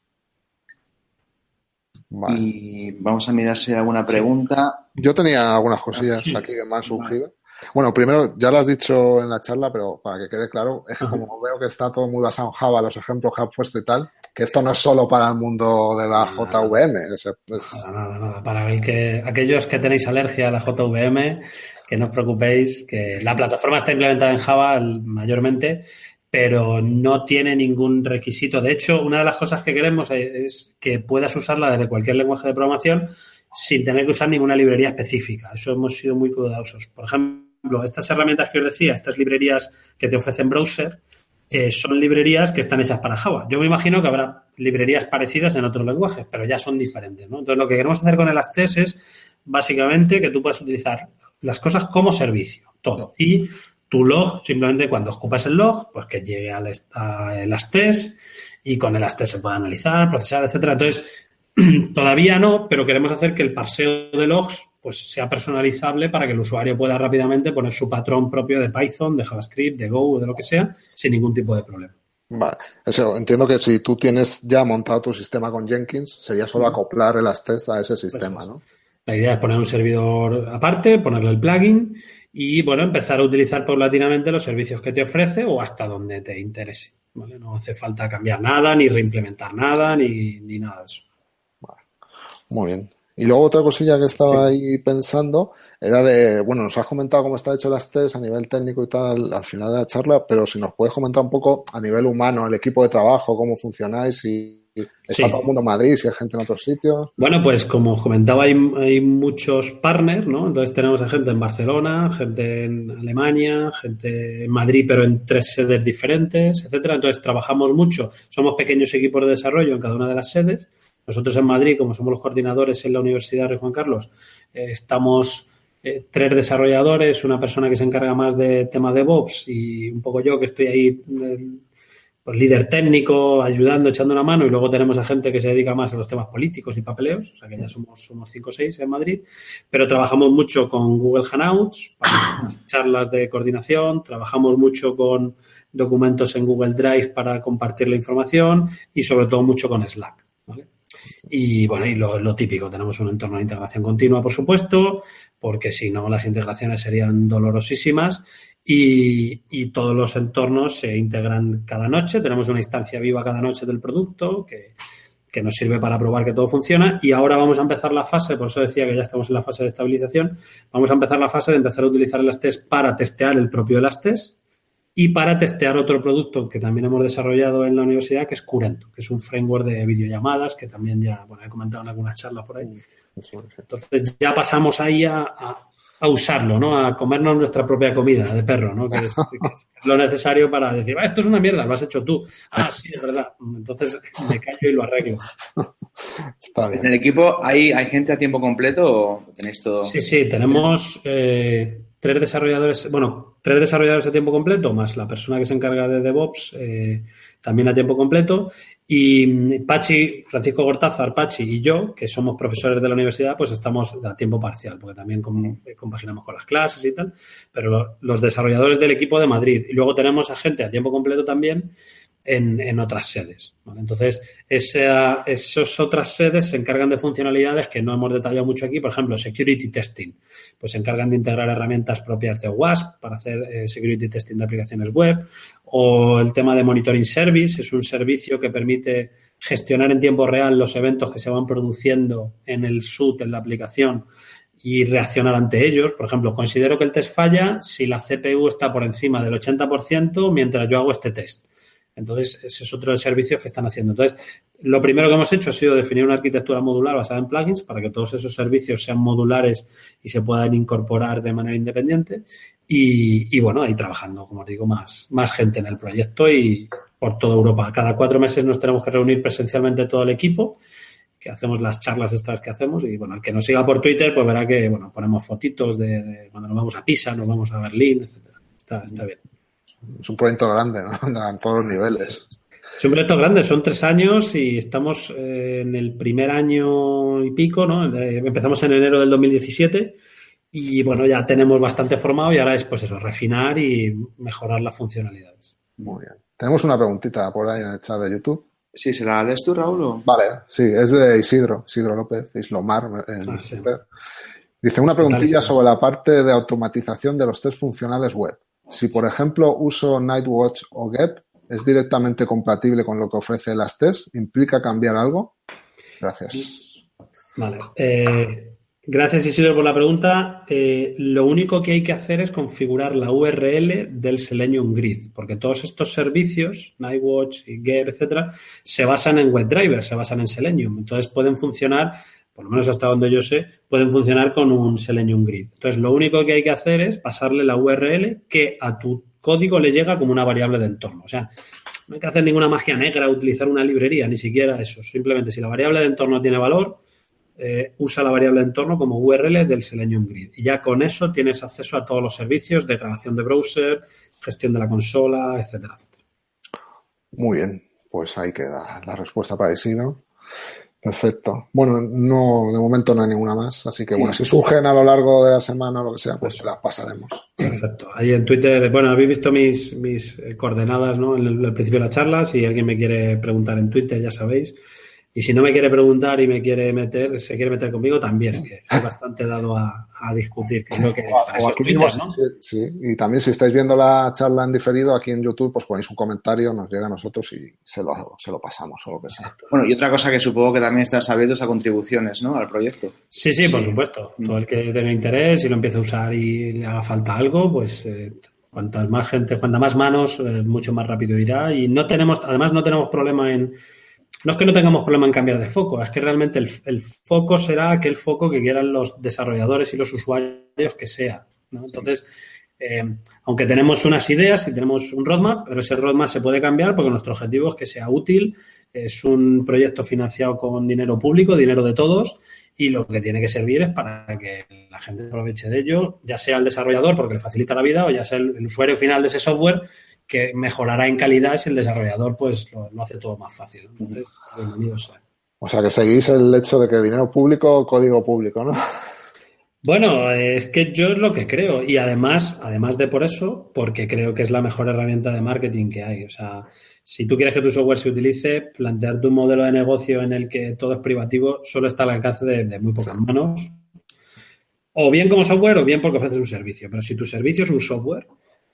Y vamos a mirar si hay alguna pregunta. Yo tenía algunas cosillas aquí que me han surgido. Bueno, primero, ya lo has dicho en la charla, pero para que quede claro, es que como veo que está todo muy basado en Java, los ejemplos que has puesto y tal, que esto no es solo para el mundo de la JVM. Nada, nada, Para el que, aquellos que tenéis alergia a la JVM, que no os preocupéis, que la plataforma está implementada en Java mayormente, pero no tiene ningún requisito. De hecho, una de las cosas que queremos es que puedas usarla desde cualquier lenguaje de programación sin tener que usar ninguna librería específica. Eso hemos sido muy cuidadosos. Por ejemplo, estas herramientas que os decía, estas librerías que te ofrecen browser, eh, son librerías que están hechas para Java. Yo me imagino que habrá librerías parecidas en otros lenguajes, pero ya son diferentes. Entonces, lo que queremos hacer con el Astes es básicamente que tú puedas utilizar las cosas como servicio, todo. Y tu log, simplemente cuando ocupas el log, pues que llegue al el Astes y con el Astes se pueda analizar, procesar, etcétera. Entonces, todavía no, pero queremos hacer que el parseo de logs pues sea personalizable para que el usuario pueda rápidamente poner su patrón propio de Python, de JavaScript, de Go o de lo que sea, sin ningún tipo de problema. Vale, eso, entiendo que si tú tienes ya montado tu sistema con Jenkins, sería solo acoplar el Astes a ese sistema, pues ¿no? La idea es poner un servidor aparte, ponerle el plugin y, bueno, empezar a utilizar paulatinamente los servicios que te ofrece o hasta donde te interese. ¿vale? No hace falta cambiar nada, ni reimplementar nada, ni, ni nada de eso. Vale. Muy bien. Y luego otra cosilla que estaba ahí pensando era de, bueno, nos has comentado cómo está hecho las test a nivel técnico y tal al, final de la charla, pero si nos puedes comentar un poco a nivel humano, el equipo de trabajo, cómo funcionáis, si está todo el mundo en Madrid, si hay gente en otros sitios. Bueno, pues como os comentaba, hay, hay muchos partners, ¿no? Entonces tenemos a gente en Barcelona, gente en Alemania, gente en Madrid, pero en tres sedes diferentes, etcétera. Entonces trabajamos mucho, somos pequeños equipos de desarrollo en cada una de las sedes nosotros en Madrid, como somos los coordinadores en la Universidad de Juan Carlos, eh, estamos eh, tres desarrolladores, una persona que se encarga más de tema de DevOps y un poco yo que estoy ahí, pues, líder técnico, ayudando, echando una mano y luego tenemos a gente que se dedica más a los temas políticos y papeleos, o sea que ya somos, somos cinco o seis en Madrid, pero trabajamos mucho con Google Hangouts para las charlas de coordinación, trabajamos mucho con documentos en Google Drive para compartir la información y sobre todo mucho con Slack. ¿vale? Y bueno, y lo, típico, tenemos un entorno de integración continua, por supuesto, porque si no las integraciones serían dolorosísimas y, y, todos los entornos se integran cada noche. Tenemos una instancia viva cada noche del producto que, que nos sirve para probar que todo funciona y ahora vamos a empezar la fase, por eso decía que ya estamos en la fase de estabilización, vamos a empezar la fase de empezar a utilizar el para testear el propio Elastes y para testear otro producto que también hemos desarrollado en la universidad, que es Curento, que es un framework de videollamadas que también ya, bueno, he comentado en algunas charlas por ahí. Mm, Entonces ya pasamos ahí a, a, usarlo, ¿no? A comernos nuestra propia comida de perro, ¿no? Que es, lo necesario para decir, ah, esto es una mierda, lo has hecho tú. Ah, sí, es verdad. Entonces me callo y lo arreglo. Está bien. ¿En el equipo hay, hay gente a tiempo completo o tenéis todo? Sí, sí, tenemos eh, tres desarrolladores, bueno, tres desarrolladores a tiempo completo, más la persona que se encarga de DevOps eh, también a tiempo completo. Y mm, Pachi, Francisco Gortázar, Pachi y yo, que somos profesores de la universidad, pues estamos a tiempo parcial, porque también eh, compaginamos con las clases y tal. Pero los desarrolladores del equipo de Madrid. Y luego tenemos a gente a tiempo completo también en, otras sedes. Entonces, esas otras sedes se encargan de funcionalidades que no hemos detallado mucho aquí, por ejemplo, security testing, pues se encargan de integrar herramientas propias de WASP para hacer eh, security testing de aplicaciones web, o el tema de monitoring service, es un servicio que permite gestionar en tiempo real los eventos que se van produciendo en el SUT, en la aplicación, y reaccionar ante ellos. Por ejemplo, considero que el test falla si la CPU está por encima del 80% mientras yo hago este test. Entonces, ese es otro de los servicios que están haciendo. Entonces, lo primero que hemos hecho ha sido definir una arquitectura modular basada en plugins para que todos esos servicios sean modulares y se puedan incorporar de manera independiente. Y, bueno, ahí trabajando, como os digo, más, más gente en el proyecto y por toda Europa. Cada cuatro meses nos tenemos que reunir presencialmente todo el equipo que hacemos las charlas estas que hacemos y bueno, el que nos siga por Twitter pues verá que bueno, ponemos fotitos de, de cuando nos vamos a Pisa, nos vamos a Berlín, etcétera. Está, está bien es un proyecto grande, ¿no? En todos los niveles. Es un proyecto grande, son tres años y estamos eh, en el primer año y pico, ¿no? Empezamos en enero del 2017 y bueno, ya tenemos bastante formado y ahora es pues eso, refinar y mejorar las funcionalidades. Muy bien. Tenemos una preguntita por ahí en el chat de YouTube. Sí, ¿se la lees tú, Raúl? Vale, sí, es de Isidro, Isidro López, Islomar. Ah, Dice una preguntilla sobre la parte de automatización de los test funcionales web. Si, por ejemplo, uso Nightwatch o Gep, ¿es directamente compatible con lo que ofrece las test? ¿Implica cambiar algo? Gracias. Vale. Eh, gracias, Isidro, por la pregunta. Eh, lo único que hay que hacer es configurar la URL del Selenium Grid, porque todos estos servicios, Nightwatch Gep, etcétera, se basan en WebDriver, se basan en Selenium. Entonces pueden funcionar por lo menos hasta donde yo sé, pueden funcionar con un Selenium Grid. Entonces, lo único que hay que hacer es pasarle la URL que a tu código le llega como una variable de entorno. O sea, no hay que hacer ninguna magia negra, utilizar una librería, ni siquiera eso. Simplemente, si la variable de entorno tiene valor, eh, usa la variable de entorno como URL del Selenium Grid. Y ya con eso tienes acceso a todos los servicios de grabación de browser, gestión de la consola, etcétera, etcétera. Muy bien, pues ahí queda la respuesta para. Perfecto. Bueno, no, de momento no hay ninguna más, así que bueno, si surgen a lo largo de la semana o lo que sea, pues las pasaremos. Perfecto. Ahí en Twitter, bueno, habéis visto mis, mis coordenadas, ¿no? En el, principio de la charla, si alguien me quiere preguntar en Twitter, ya sabéis. Y si no me quiere preguntar y me quiere meter, se quiere meter conmigo también, que es bastante dado a, discutir, que que sí, y también si estáis viendo la charla en diferido aquí en YouTube, pues ponéis un comentario, nos llega a nosotros y se lo, se lo pasamos o lo que sea. Bueno, y otra cosa que supongo que también estás abiertos a contribuciones, ¿no? Al proyecto. Sí, sí, por supuesto. Mm. Todo el que tenga interés y lo empiece a usar y le haga falta algo, pues eh, cuantas más gente, cuantas más manos, eh, mucho más rápido irá. Y no tenemos, además no tenemos problema en no es que no tengamos problema en cambiar de foco, es que realmente el, foco será aquel foco que quieran los desarrolladores y los usuarios que sea. Entonces, eh, aunque tenemos unas ideas y tenemos un roadmap, pero ese roadmap se puede cambiar porque nuestro objetivo es que sea útil, es un proyecto financiado con dinero público, dinero de todos, y lo que tiene que servir es para que la gente aproveche de ello, ya sea el desarrollador porque le facilita la vida o ya sea el usuario final de ese software que mejorará en calidad si el desarrollador pues lo, hace todo más fácil. Entonces, bienvenido sea. O sea, que seguís el hecho de que dinero público, código público, ¿no? Bueno, es que yo es lo que creo. Y además, además de por eso, porque creo que es la mejor herramienta de marketing que hay. O sea, si tú quieres que tu software se utilice, plantearte un modelo de negocio en el que todo es privativo solo está al alcance de, de muy pocas manos. O bien como software o bien porque ofreces un servicio. Pero si tu servicio es un software,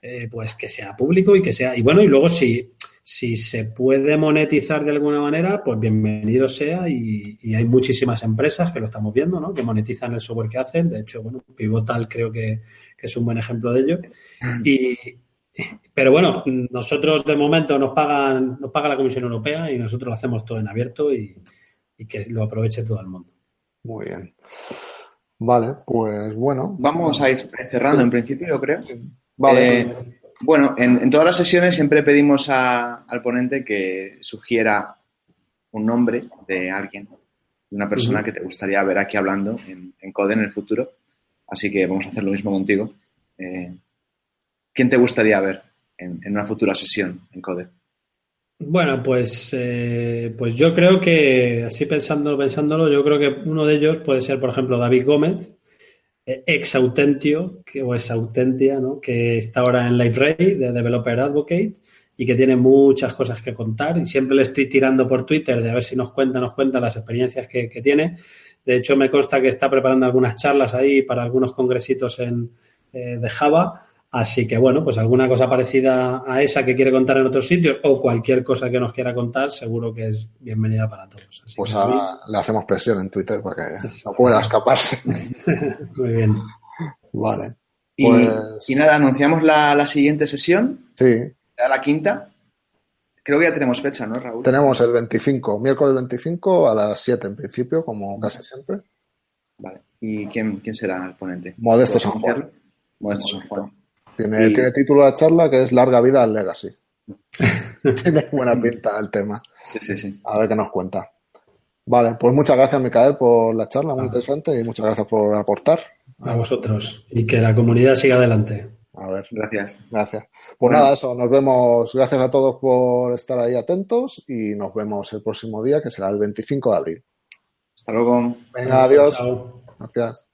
eh, pues que sea público y que sea. Y bueno, y luego si, si se puede monetizar de alguna manera, pues bienvenido sea. Y, hay muchísimas empresas que lo estamos viendo, ¿no? Que monetizan el software que hacen. De hecho, bueno, Pivotal creo que, es un buen ejemplo de ello. Y, pero bueno, nosotros de momento nos pagan, nos paga la Comisión Europea y nosotros lo hacemos todo en abierto y, y que lo aproveche todo el mundo. Muy bien. Vale, pues bueno. Vamos a ir cerrando en principio, yo creo. Vale. Eh, bueno, en, todas las sesiones siempre pedimos al ponente que sugiera un nombre de alguien una persona que te gustaría ver aquí hablando en, en, Code en el futuro. Así que vamos a hacer lo mismo contigo. Eh, ¿Quién te gustaría ver en, en, una futura sesión en Code? Bueno, pues, eh, pues yo creo que, así pensando, pensándolo, yo creo que uno de ellos puede ser, por ejemplo, David Gómez, ex Autentio, que, o es Autentia, ¿no? que está ahora en LiveRay de Developer Advocate y que tiene muchas cosas que contar y siempre le estoy tirando por Twitter de a ver si nos cuenta, nos cuenta las experiencias que, que tiene. De hecho, me consta que está preparando algunas charlas ahí para algunos congresitos en, eh, de Java. Así que, bueno, pues alguna cosa parecida a esa que quiere contar en otros sitios o cualquier cosa que nos quiera contar, seguro que es bienvenida para todos. Así pues ahora le hacemos presión en Twitter para que no pueda escaparse. Muy bien. Vale. Y, pues... y, nada, anunciamos la, la siguiente sesión. Sí a la quinta. Creo que ya tenemos fecha, ¿no, Raúl? Tenemos el 25, miércoles 25 a las 7 en principio, como casi siempre. Vale. ¿Y quién, quién será el ponente? Modesto San Juan. Modesto San Juan. Tiene, y... tiene título de charla que es Larga vida al Legacy. tiene buena pinta el tema. Sí, sí, sí. A ver qué nos cuenta. Vale, pues muchas gracias, Micael, por la charla, muy ah. interesante, y muchas gracias por aportar. A vosotros. Y que la comunidad siga adelante. A ver. Gracias. Gracias. Pues bueno. nada, eso, nos vemos. Gracias a todos por estar ahí atentos y nos vemos el próximo día, que será el 25 de abril. Hasta luego. Venga, adiós. Chao. Gracias.